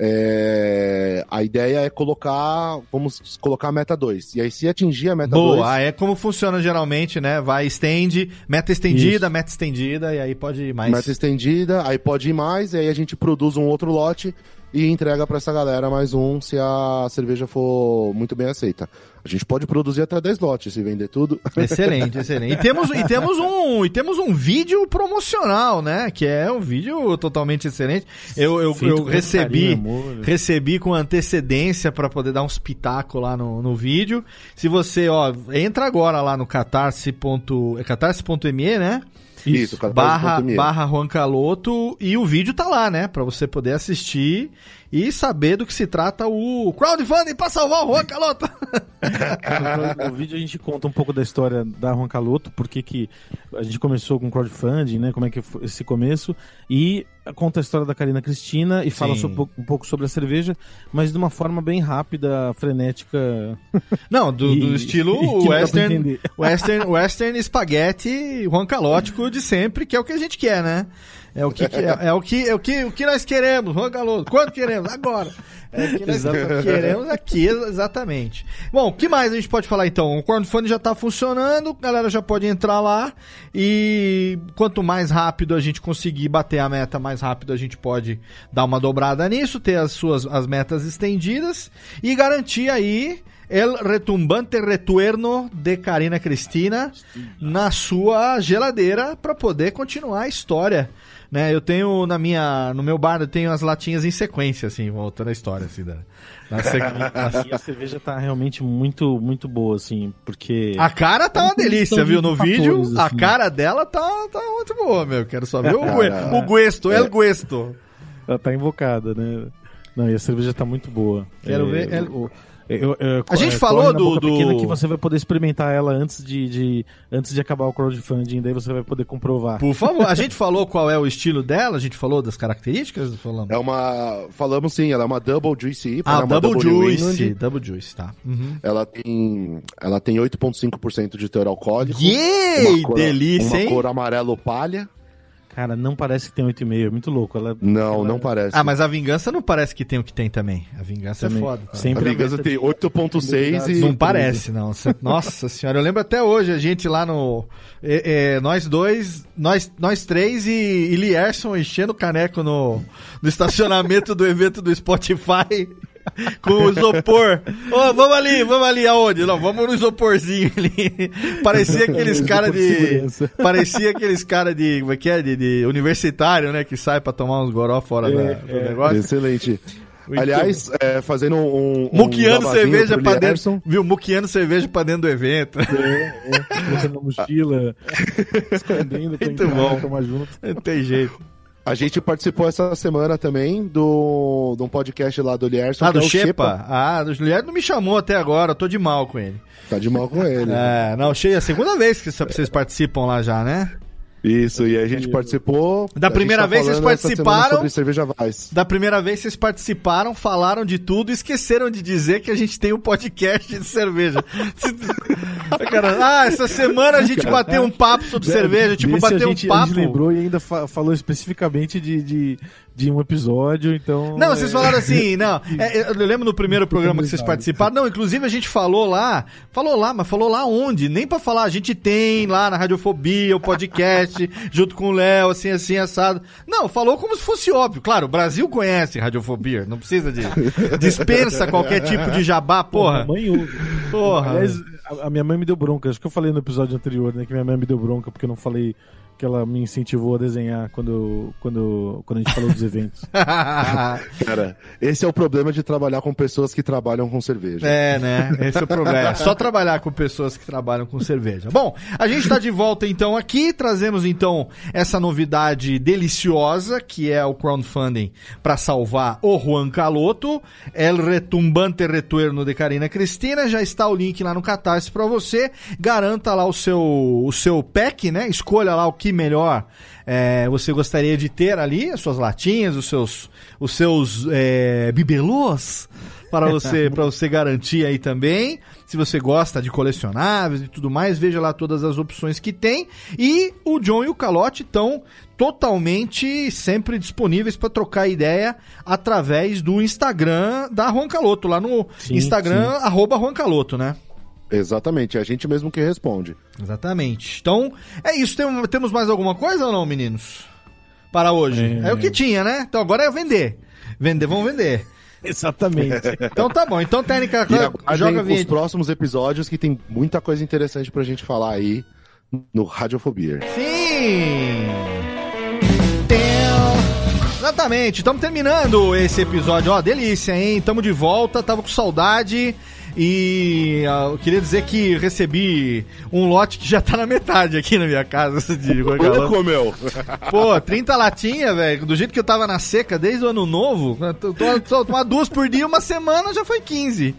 Speaker 3: é, a ideia é colocar, vamos colocar a meta 2. E aí, se atingir a meta 2,
Speaker 1: Boa, ah, é como funciona geralmente, né? Vai, estende, meta estendida,
Speaker 2: Isso.
Speaker 1: meta estendida, e aí pode ir mais.
Speaker 3: meta estendida, aí pode ir mais, e aí a gente produz um outro lote e entrega para essa galera mais um se a cerveja for muito bem aceita. A gente pode produzir até 10 lotes se vender tudo.
Speaker 1: Excelente, excelente. E temos, e, temos um, e temos um vídeo promocional, né? Que é um vídeo totalmente excelente. Eu, eu, eu recebi,
Speaker 2: carinho,
Speaker 1: recebi com antecedência para poder dar uns pitacos lá no, no vídeo. Se você, ó, entra agora lá no catarse. ponto- É catarse.me, né?
Speaker 3: Isso,
Speaker 1: barra,
Speaker 3: catarse.me.
Speaker 1: barra Juan Caloto e o vídeo tá lá, né? Pra você poder assistir e saber do que se trata o crowdfunding pra salvar o Juan Caloto.
Speaker 2: No vídeo a gente conta um pouco da história da Juan Caloto, por que que a gente começou com crowdfunding, né? Como é que foi esse começo. E conta a história da Karina Cristina e fala
Speaker 1: Sim.
Speaker 2: so- um pouco sobre a cerveja, mas de uma forma bem rápida, frenética.
Speaker 1: Não, do, do
Speaker 2: E-
Speaker 1: estilo
Speaker 2: e dá pra
Speaker 1: western, western, western Juan Calótico de sempre, que é o que a gente quer, né? É o que, é, é o que, é o que, o que nós queremos, Juan Caloto. Quanto queremos? Agora. É o que nós
Speaker 2: Exatamente.
Speaker 1: queremos aqui, exatamente. Bom, o que mais a gente pode falar então? O crowdfunding já está funcionando, a galera já pode entrar lá e quanto mais rápido a gente conseguir bater a meta, mais rápido a gente pode dar uma dobrada nisso, ter as suas as metas estendidas e garantir aí El retumbante retuerno de Karina Cristina na sua geladeira para poder continuar a história. Né, eu tenho na minha, no meu bar, eu tenho as latinhas em sequência, assim, voltando a história, assim, da, sequ- na-
Speaker 2: E a cerveja tá realmente muito, muito boa, assim, porque.
Speaker 1: A cara tá uma delícia, viu? No
Speaker 2: 20
Speaker 1: vídeo,
Speaker 2: fatores,
Speaker 1: a
Speaker 2: assim.
Speaker 1: cara dela tá, tá muito boa, meu. Quero só ver o, o guesto,
Speaker 3: é.
Speaker 1: el guesto.
Speaker 2: Ela tá invocada, né? Não, e a cerveja tá muito boa.
Speaker 1: Quero ver ela-
Speaker 2: o- eu- eu-
Speaker 1: A gente
Speaker 2: é,
Speaker 1: falou do-
Speaker 2: boca
Speaker 1: do-
Speaker 2: pequena que você vai poder experimentar ela antes de, de- antes de acabar o crowdfunding, daí você vai poder comprovar.
Speaker 1: Por favor, a gente falou qual é o estilo dela, a gente falou das características, falamos.
Speaker 3: É uma. Falamos sim, ela é uma Double Juicy IPA,
Speaker 1: Ah,
Speaker 3: uma
Speaker 1: Double
Speaker 3: New
Speaker 1: Juice. Double Juice, tá. Uhum.
Speaker 3: Ela tem. Ela tem 8,5% de teor alcoólico.
Speaker 1: Yay!
Speaker 3: uma cor-
Speaker 1: Delícia,
Speaker 3: uma
Speaker 1: hein?
Speaker 3: cor amarelo palha.
Speaker 2: Cara, não parece que tem 8,5, é muito louco. Ela,
Speaker 3: Não,
Speaker 2: ela-
Speaker 3: não parece.
Speaker 1: Ah, mas a vingança não parece que tem o que tem também. A vingança
Speaker 2: Também.
Speaker 1: é foda. cara.
Speaker 3: A
Speaker 2: Sempre
Speaker 3: Vingança
Speaker 2: meta
Speaker 3: tem
Speaker 2: de-
Speaker 3: 8,6 e.
Speaker 1: Não parece, não. Nossa senhora, eu lembro até hoje, a gente lá no. é, é, nós dois, nós, nós três e, e Lierson enchendo o caneco no, no estacionamento do evento do Spotify. Com o isopor. Ô, vamos ali, vamos ali, aonde? Não, vamos no isoporzinho ali. Parecia aqueles cara de. Parecia aqueles cara de. Como é que é? De, de universitário, né? Que sai pra tomar uns goró fora da- do negócio.
Speaker 3: Excelente.
Speaker 1: Muito
Speaker 3: Aliás, é, fazendo um. um
Speaker 1: Muquiando
Speaker 3: jabazinho
Speaker 1: cerveja pra dentro. Viu? Muquiando cerveja pra dentro do evento.
Speaker 2: É, é, na mochila, escondendo
Speaker 1: Muito bom.
Speaker 2: tomar junto.
Speaker 1: Não tem jeito.
Speaker 3: A gente participou essa semana também do, de um podcast lá do Lierson.
Speaker 1: Ah,
Speaker 3: que
Speaker 1: do
Speaker 3: é o
Speaker 1: Shepa? Ah, do Juliano não me chamou até agora, tô de mal com ele.
Speaker 3: Tá de mal com ele.
Speaker 1: É, não, cheia, é a segunda vez que vocês participam lá já, né?
Speaker 3: Isso, e a gente participou.
Speaker 1: Da primeira
Speaker 3: gente tá
Speaker 1: vez vocês participaram?
Speaker 3: Sobre cerveja Vaz.
Speaker 1: Da primeira vez vocês participaram, falaram de tudo e esqueceram de dizer que a gente tem um podcast de cerveja. Cara, ah, essa semana a gente bateu um papo sobre cerveja, tipo, bateu um
Speaker 2: gente, A gente
Speaker 1: papo.
Speaker 2: lembrou e ainda fa- falou especificamente de, de, de um episódio, então...
Speaker 1: Não, vocês
Speaker 2: é,
Speaker 1: falaram assim, não. é, eu lembro no primeiro programa que vocês participaram. Não, inclusive a gente falou lá, falou lá, mas falou lá onde? Nem pra falar, a gente tem lá na Radiofobia, o podcast, junto com o Léo, assim, assim, assado. Não, falou como se fosse óbvio. Claro, o Brasil conhece Radiofobia, não precisa de. Dispensa qualquer tipo de jabá, porra.
Speaker 2: Mãe ouve.
Speaker 1: Porra.
Speaker 2: Aliás, a, a minha mãe me deu bronca. Acho que eu falei no episódio anterior, né? Que minha mãe me deu bronca porque eu não falei que ela me incentivou a desenhar quando, quando, quando a gente falou dos eventos.
Speaker 3: Cara, esse é o problema de trabalhar com pessoas que trabalham com cerveja.
Speaker 1: É, né? Esse é o problema. É só trabalhar com pessoas que trabalham com cerveja. Bom, a gente está de volta então aqui, trazemos então essa novidade deliciosa que é o crowdfunding para salvar o Juan Caloto, El Retumbante Retorno de Karina Cristina. Já está o link lá no Catarse para você. Garanta lá o seu, o seu pack, né? Escolha lá o que melhor é, você gostaria de ter ali, as suas latinhas, os seus, os seus é, bibelôs para você, para você garantir aí também. Se você gosta de colecionáveis e tudo mais, veja lá todas as opções que tem. E o John e o Calote estão totalmente sempre disponíveis para trocar ideia através do Instagram da Juan Caloto, lá no
Speaker 2: Sim,
Speaker 1: Instagram, arroba Juan Caloto, né?
Speaker 3: Exatamente, é a gente mesmo que responde.
Speaker 1: Exatamente. Então, é isso. Tem- temos mais alguma coisa ou não, meninos? Para hoje. É,
Speaker 2: É.
Speaker 1: o que tinha, né? Então agora é vender. Vender, vamos vender.
Speaker 2: Exatamente.
Speaker 1: Então tá bom. Então, técnica,
Speaker 3: E
Speaker 1: joga a
Speaker 3: os próximos episódios que tem muita coisa interessante pra gente falar aí no Radiofobia.
Speaker 1: Sim! Exatamente, estamos terminando esse episódio. Ó, delícia, hein? Tamo de volta, tava com saudade. E ah, eu queria dizer que recebi um lote que já tá na metade aqui na minha casa de Guacalão.
Speaker 3: comeu?
Speaker 1: Pô, 30 latinhas, velho. Do jeito que eu tava na seca desde o ano novo, eu tô, tô, tô, tomar duas por dia, uma semana já foi 15.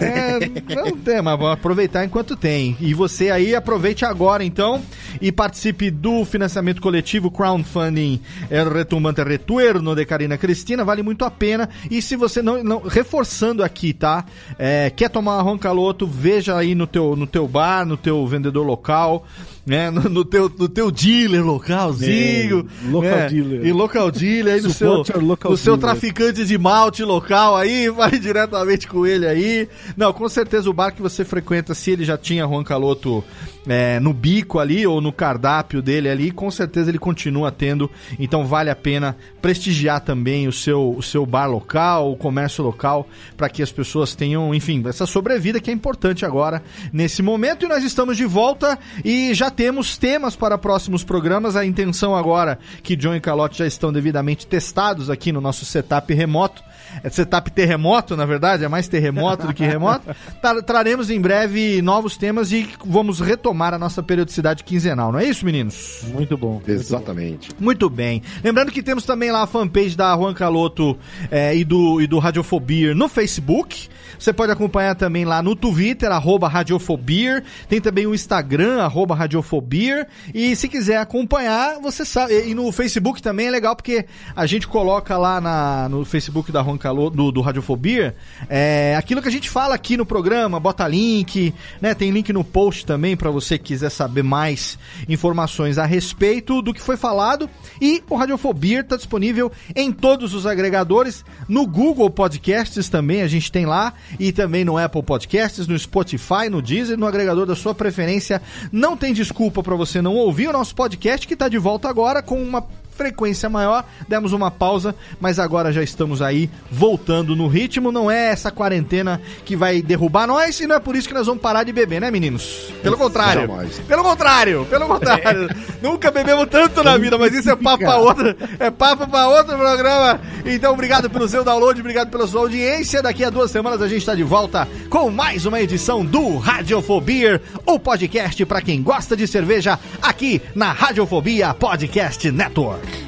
Speaker 1: É, não tem, mas vamos aproveitar enquanto tem. E você aí aproveite agora então e participe do financiamento coletivo crowdfunding El Retumbante Retorno de Karina Cristina, vale muito a pena. E se você não, não reforçando aqui, tá? É, quer tomar Juan Caloto, veja aí no teu, no teu bar, no teu vendedor local, né? No, no teu, no teu dealer localzinho.
Speaker 2: É, local
Speaker 1: né?
Speaker 2: dealer.
Speaker 1: E local dealer aí no seu, no seu traficante de malte local aí, vai diretamente com ele aí. Não, com certeza o bar que você frequenta, se ele já tinha Juan Caloto é, no bico ali ou no cardápio dele ali, com certeza ele continua tendo. Então vale a pena prestigiar também o seu, o seu bar local, o comércio local, para que as pessoas tenham, enfim, essa sobrevida que é importante agora nesse momento. E nós estamos de volta e já temos temas para próximos programas. A intenção agora que John e Calote já estão devidamente testados aqui no nosso setup remoto. É setup terremoto, na verdade, é mais terremoto do que remoto. Tra- Traremos em breve novos temas e vamos retomar a nossa periodicidade quinzenal, não é isso, meninos?
Speaker 2: Muito bom.
Speaker 3: Exatamente.
Speaker 1: Muito bem. Lembrando que temos também lá a fanpage da Juan Caloto eh, e, do, e do Radiofobia no Facebook. Você pode acompanhar também lá no Twitter, arroba Radiofobia. Tem também o Instagram, arroba Radiofobia. E se quiser acompanhar, você sabe. E e no Facebook também é legal porque a gente coloca lá na, no Facebook da Juan Caloto, do, do Radiofobia, é, aquilo que a gente fala aqui no programa, bota link, né? Tem link no post também para você que quiser saber mais informações a respeito do que foi falado. E o Radiofobia está disponível em todos os agregadores, no Google Podcasts também, a gente tem lá, e também no Apple Podcasts, no Spotify, no Deezer, no agregador da sua preferência. Não tem desculpa para você não ouvir o nosso podcast que está de volta agora com uma frequência maior, demos uma pausa, mas agora já estamos aí voltando no ritmo. Não é essa quarentena que vai derrubar nós e não é por isso que nós vamos parar de beber, né, meninos? Pelo contrário.
Speaker 3: Jamais.
Speaker 1: Pelo contrário, pelo contrário. Nunca bebemos tanto na vida, mas isso é papo pra outro, é papo pra outro programa. Então, obrigado pelo seu download, obrigado pela sua audiência. Daqui a duas semanas a gente está de volta com mais uma edição do Radiofobia, o podcast para quem gosta de cerveja, aqui na Radiofobia Podcast Network.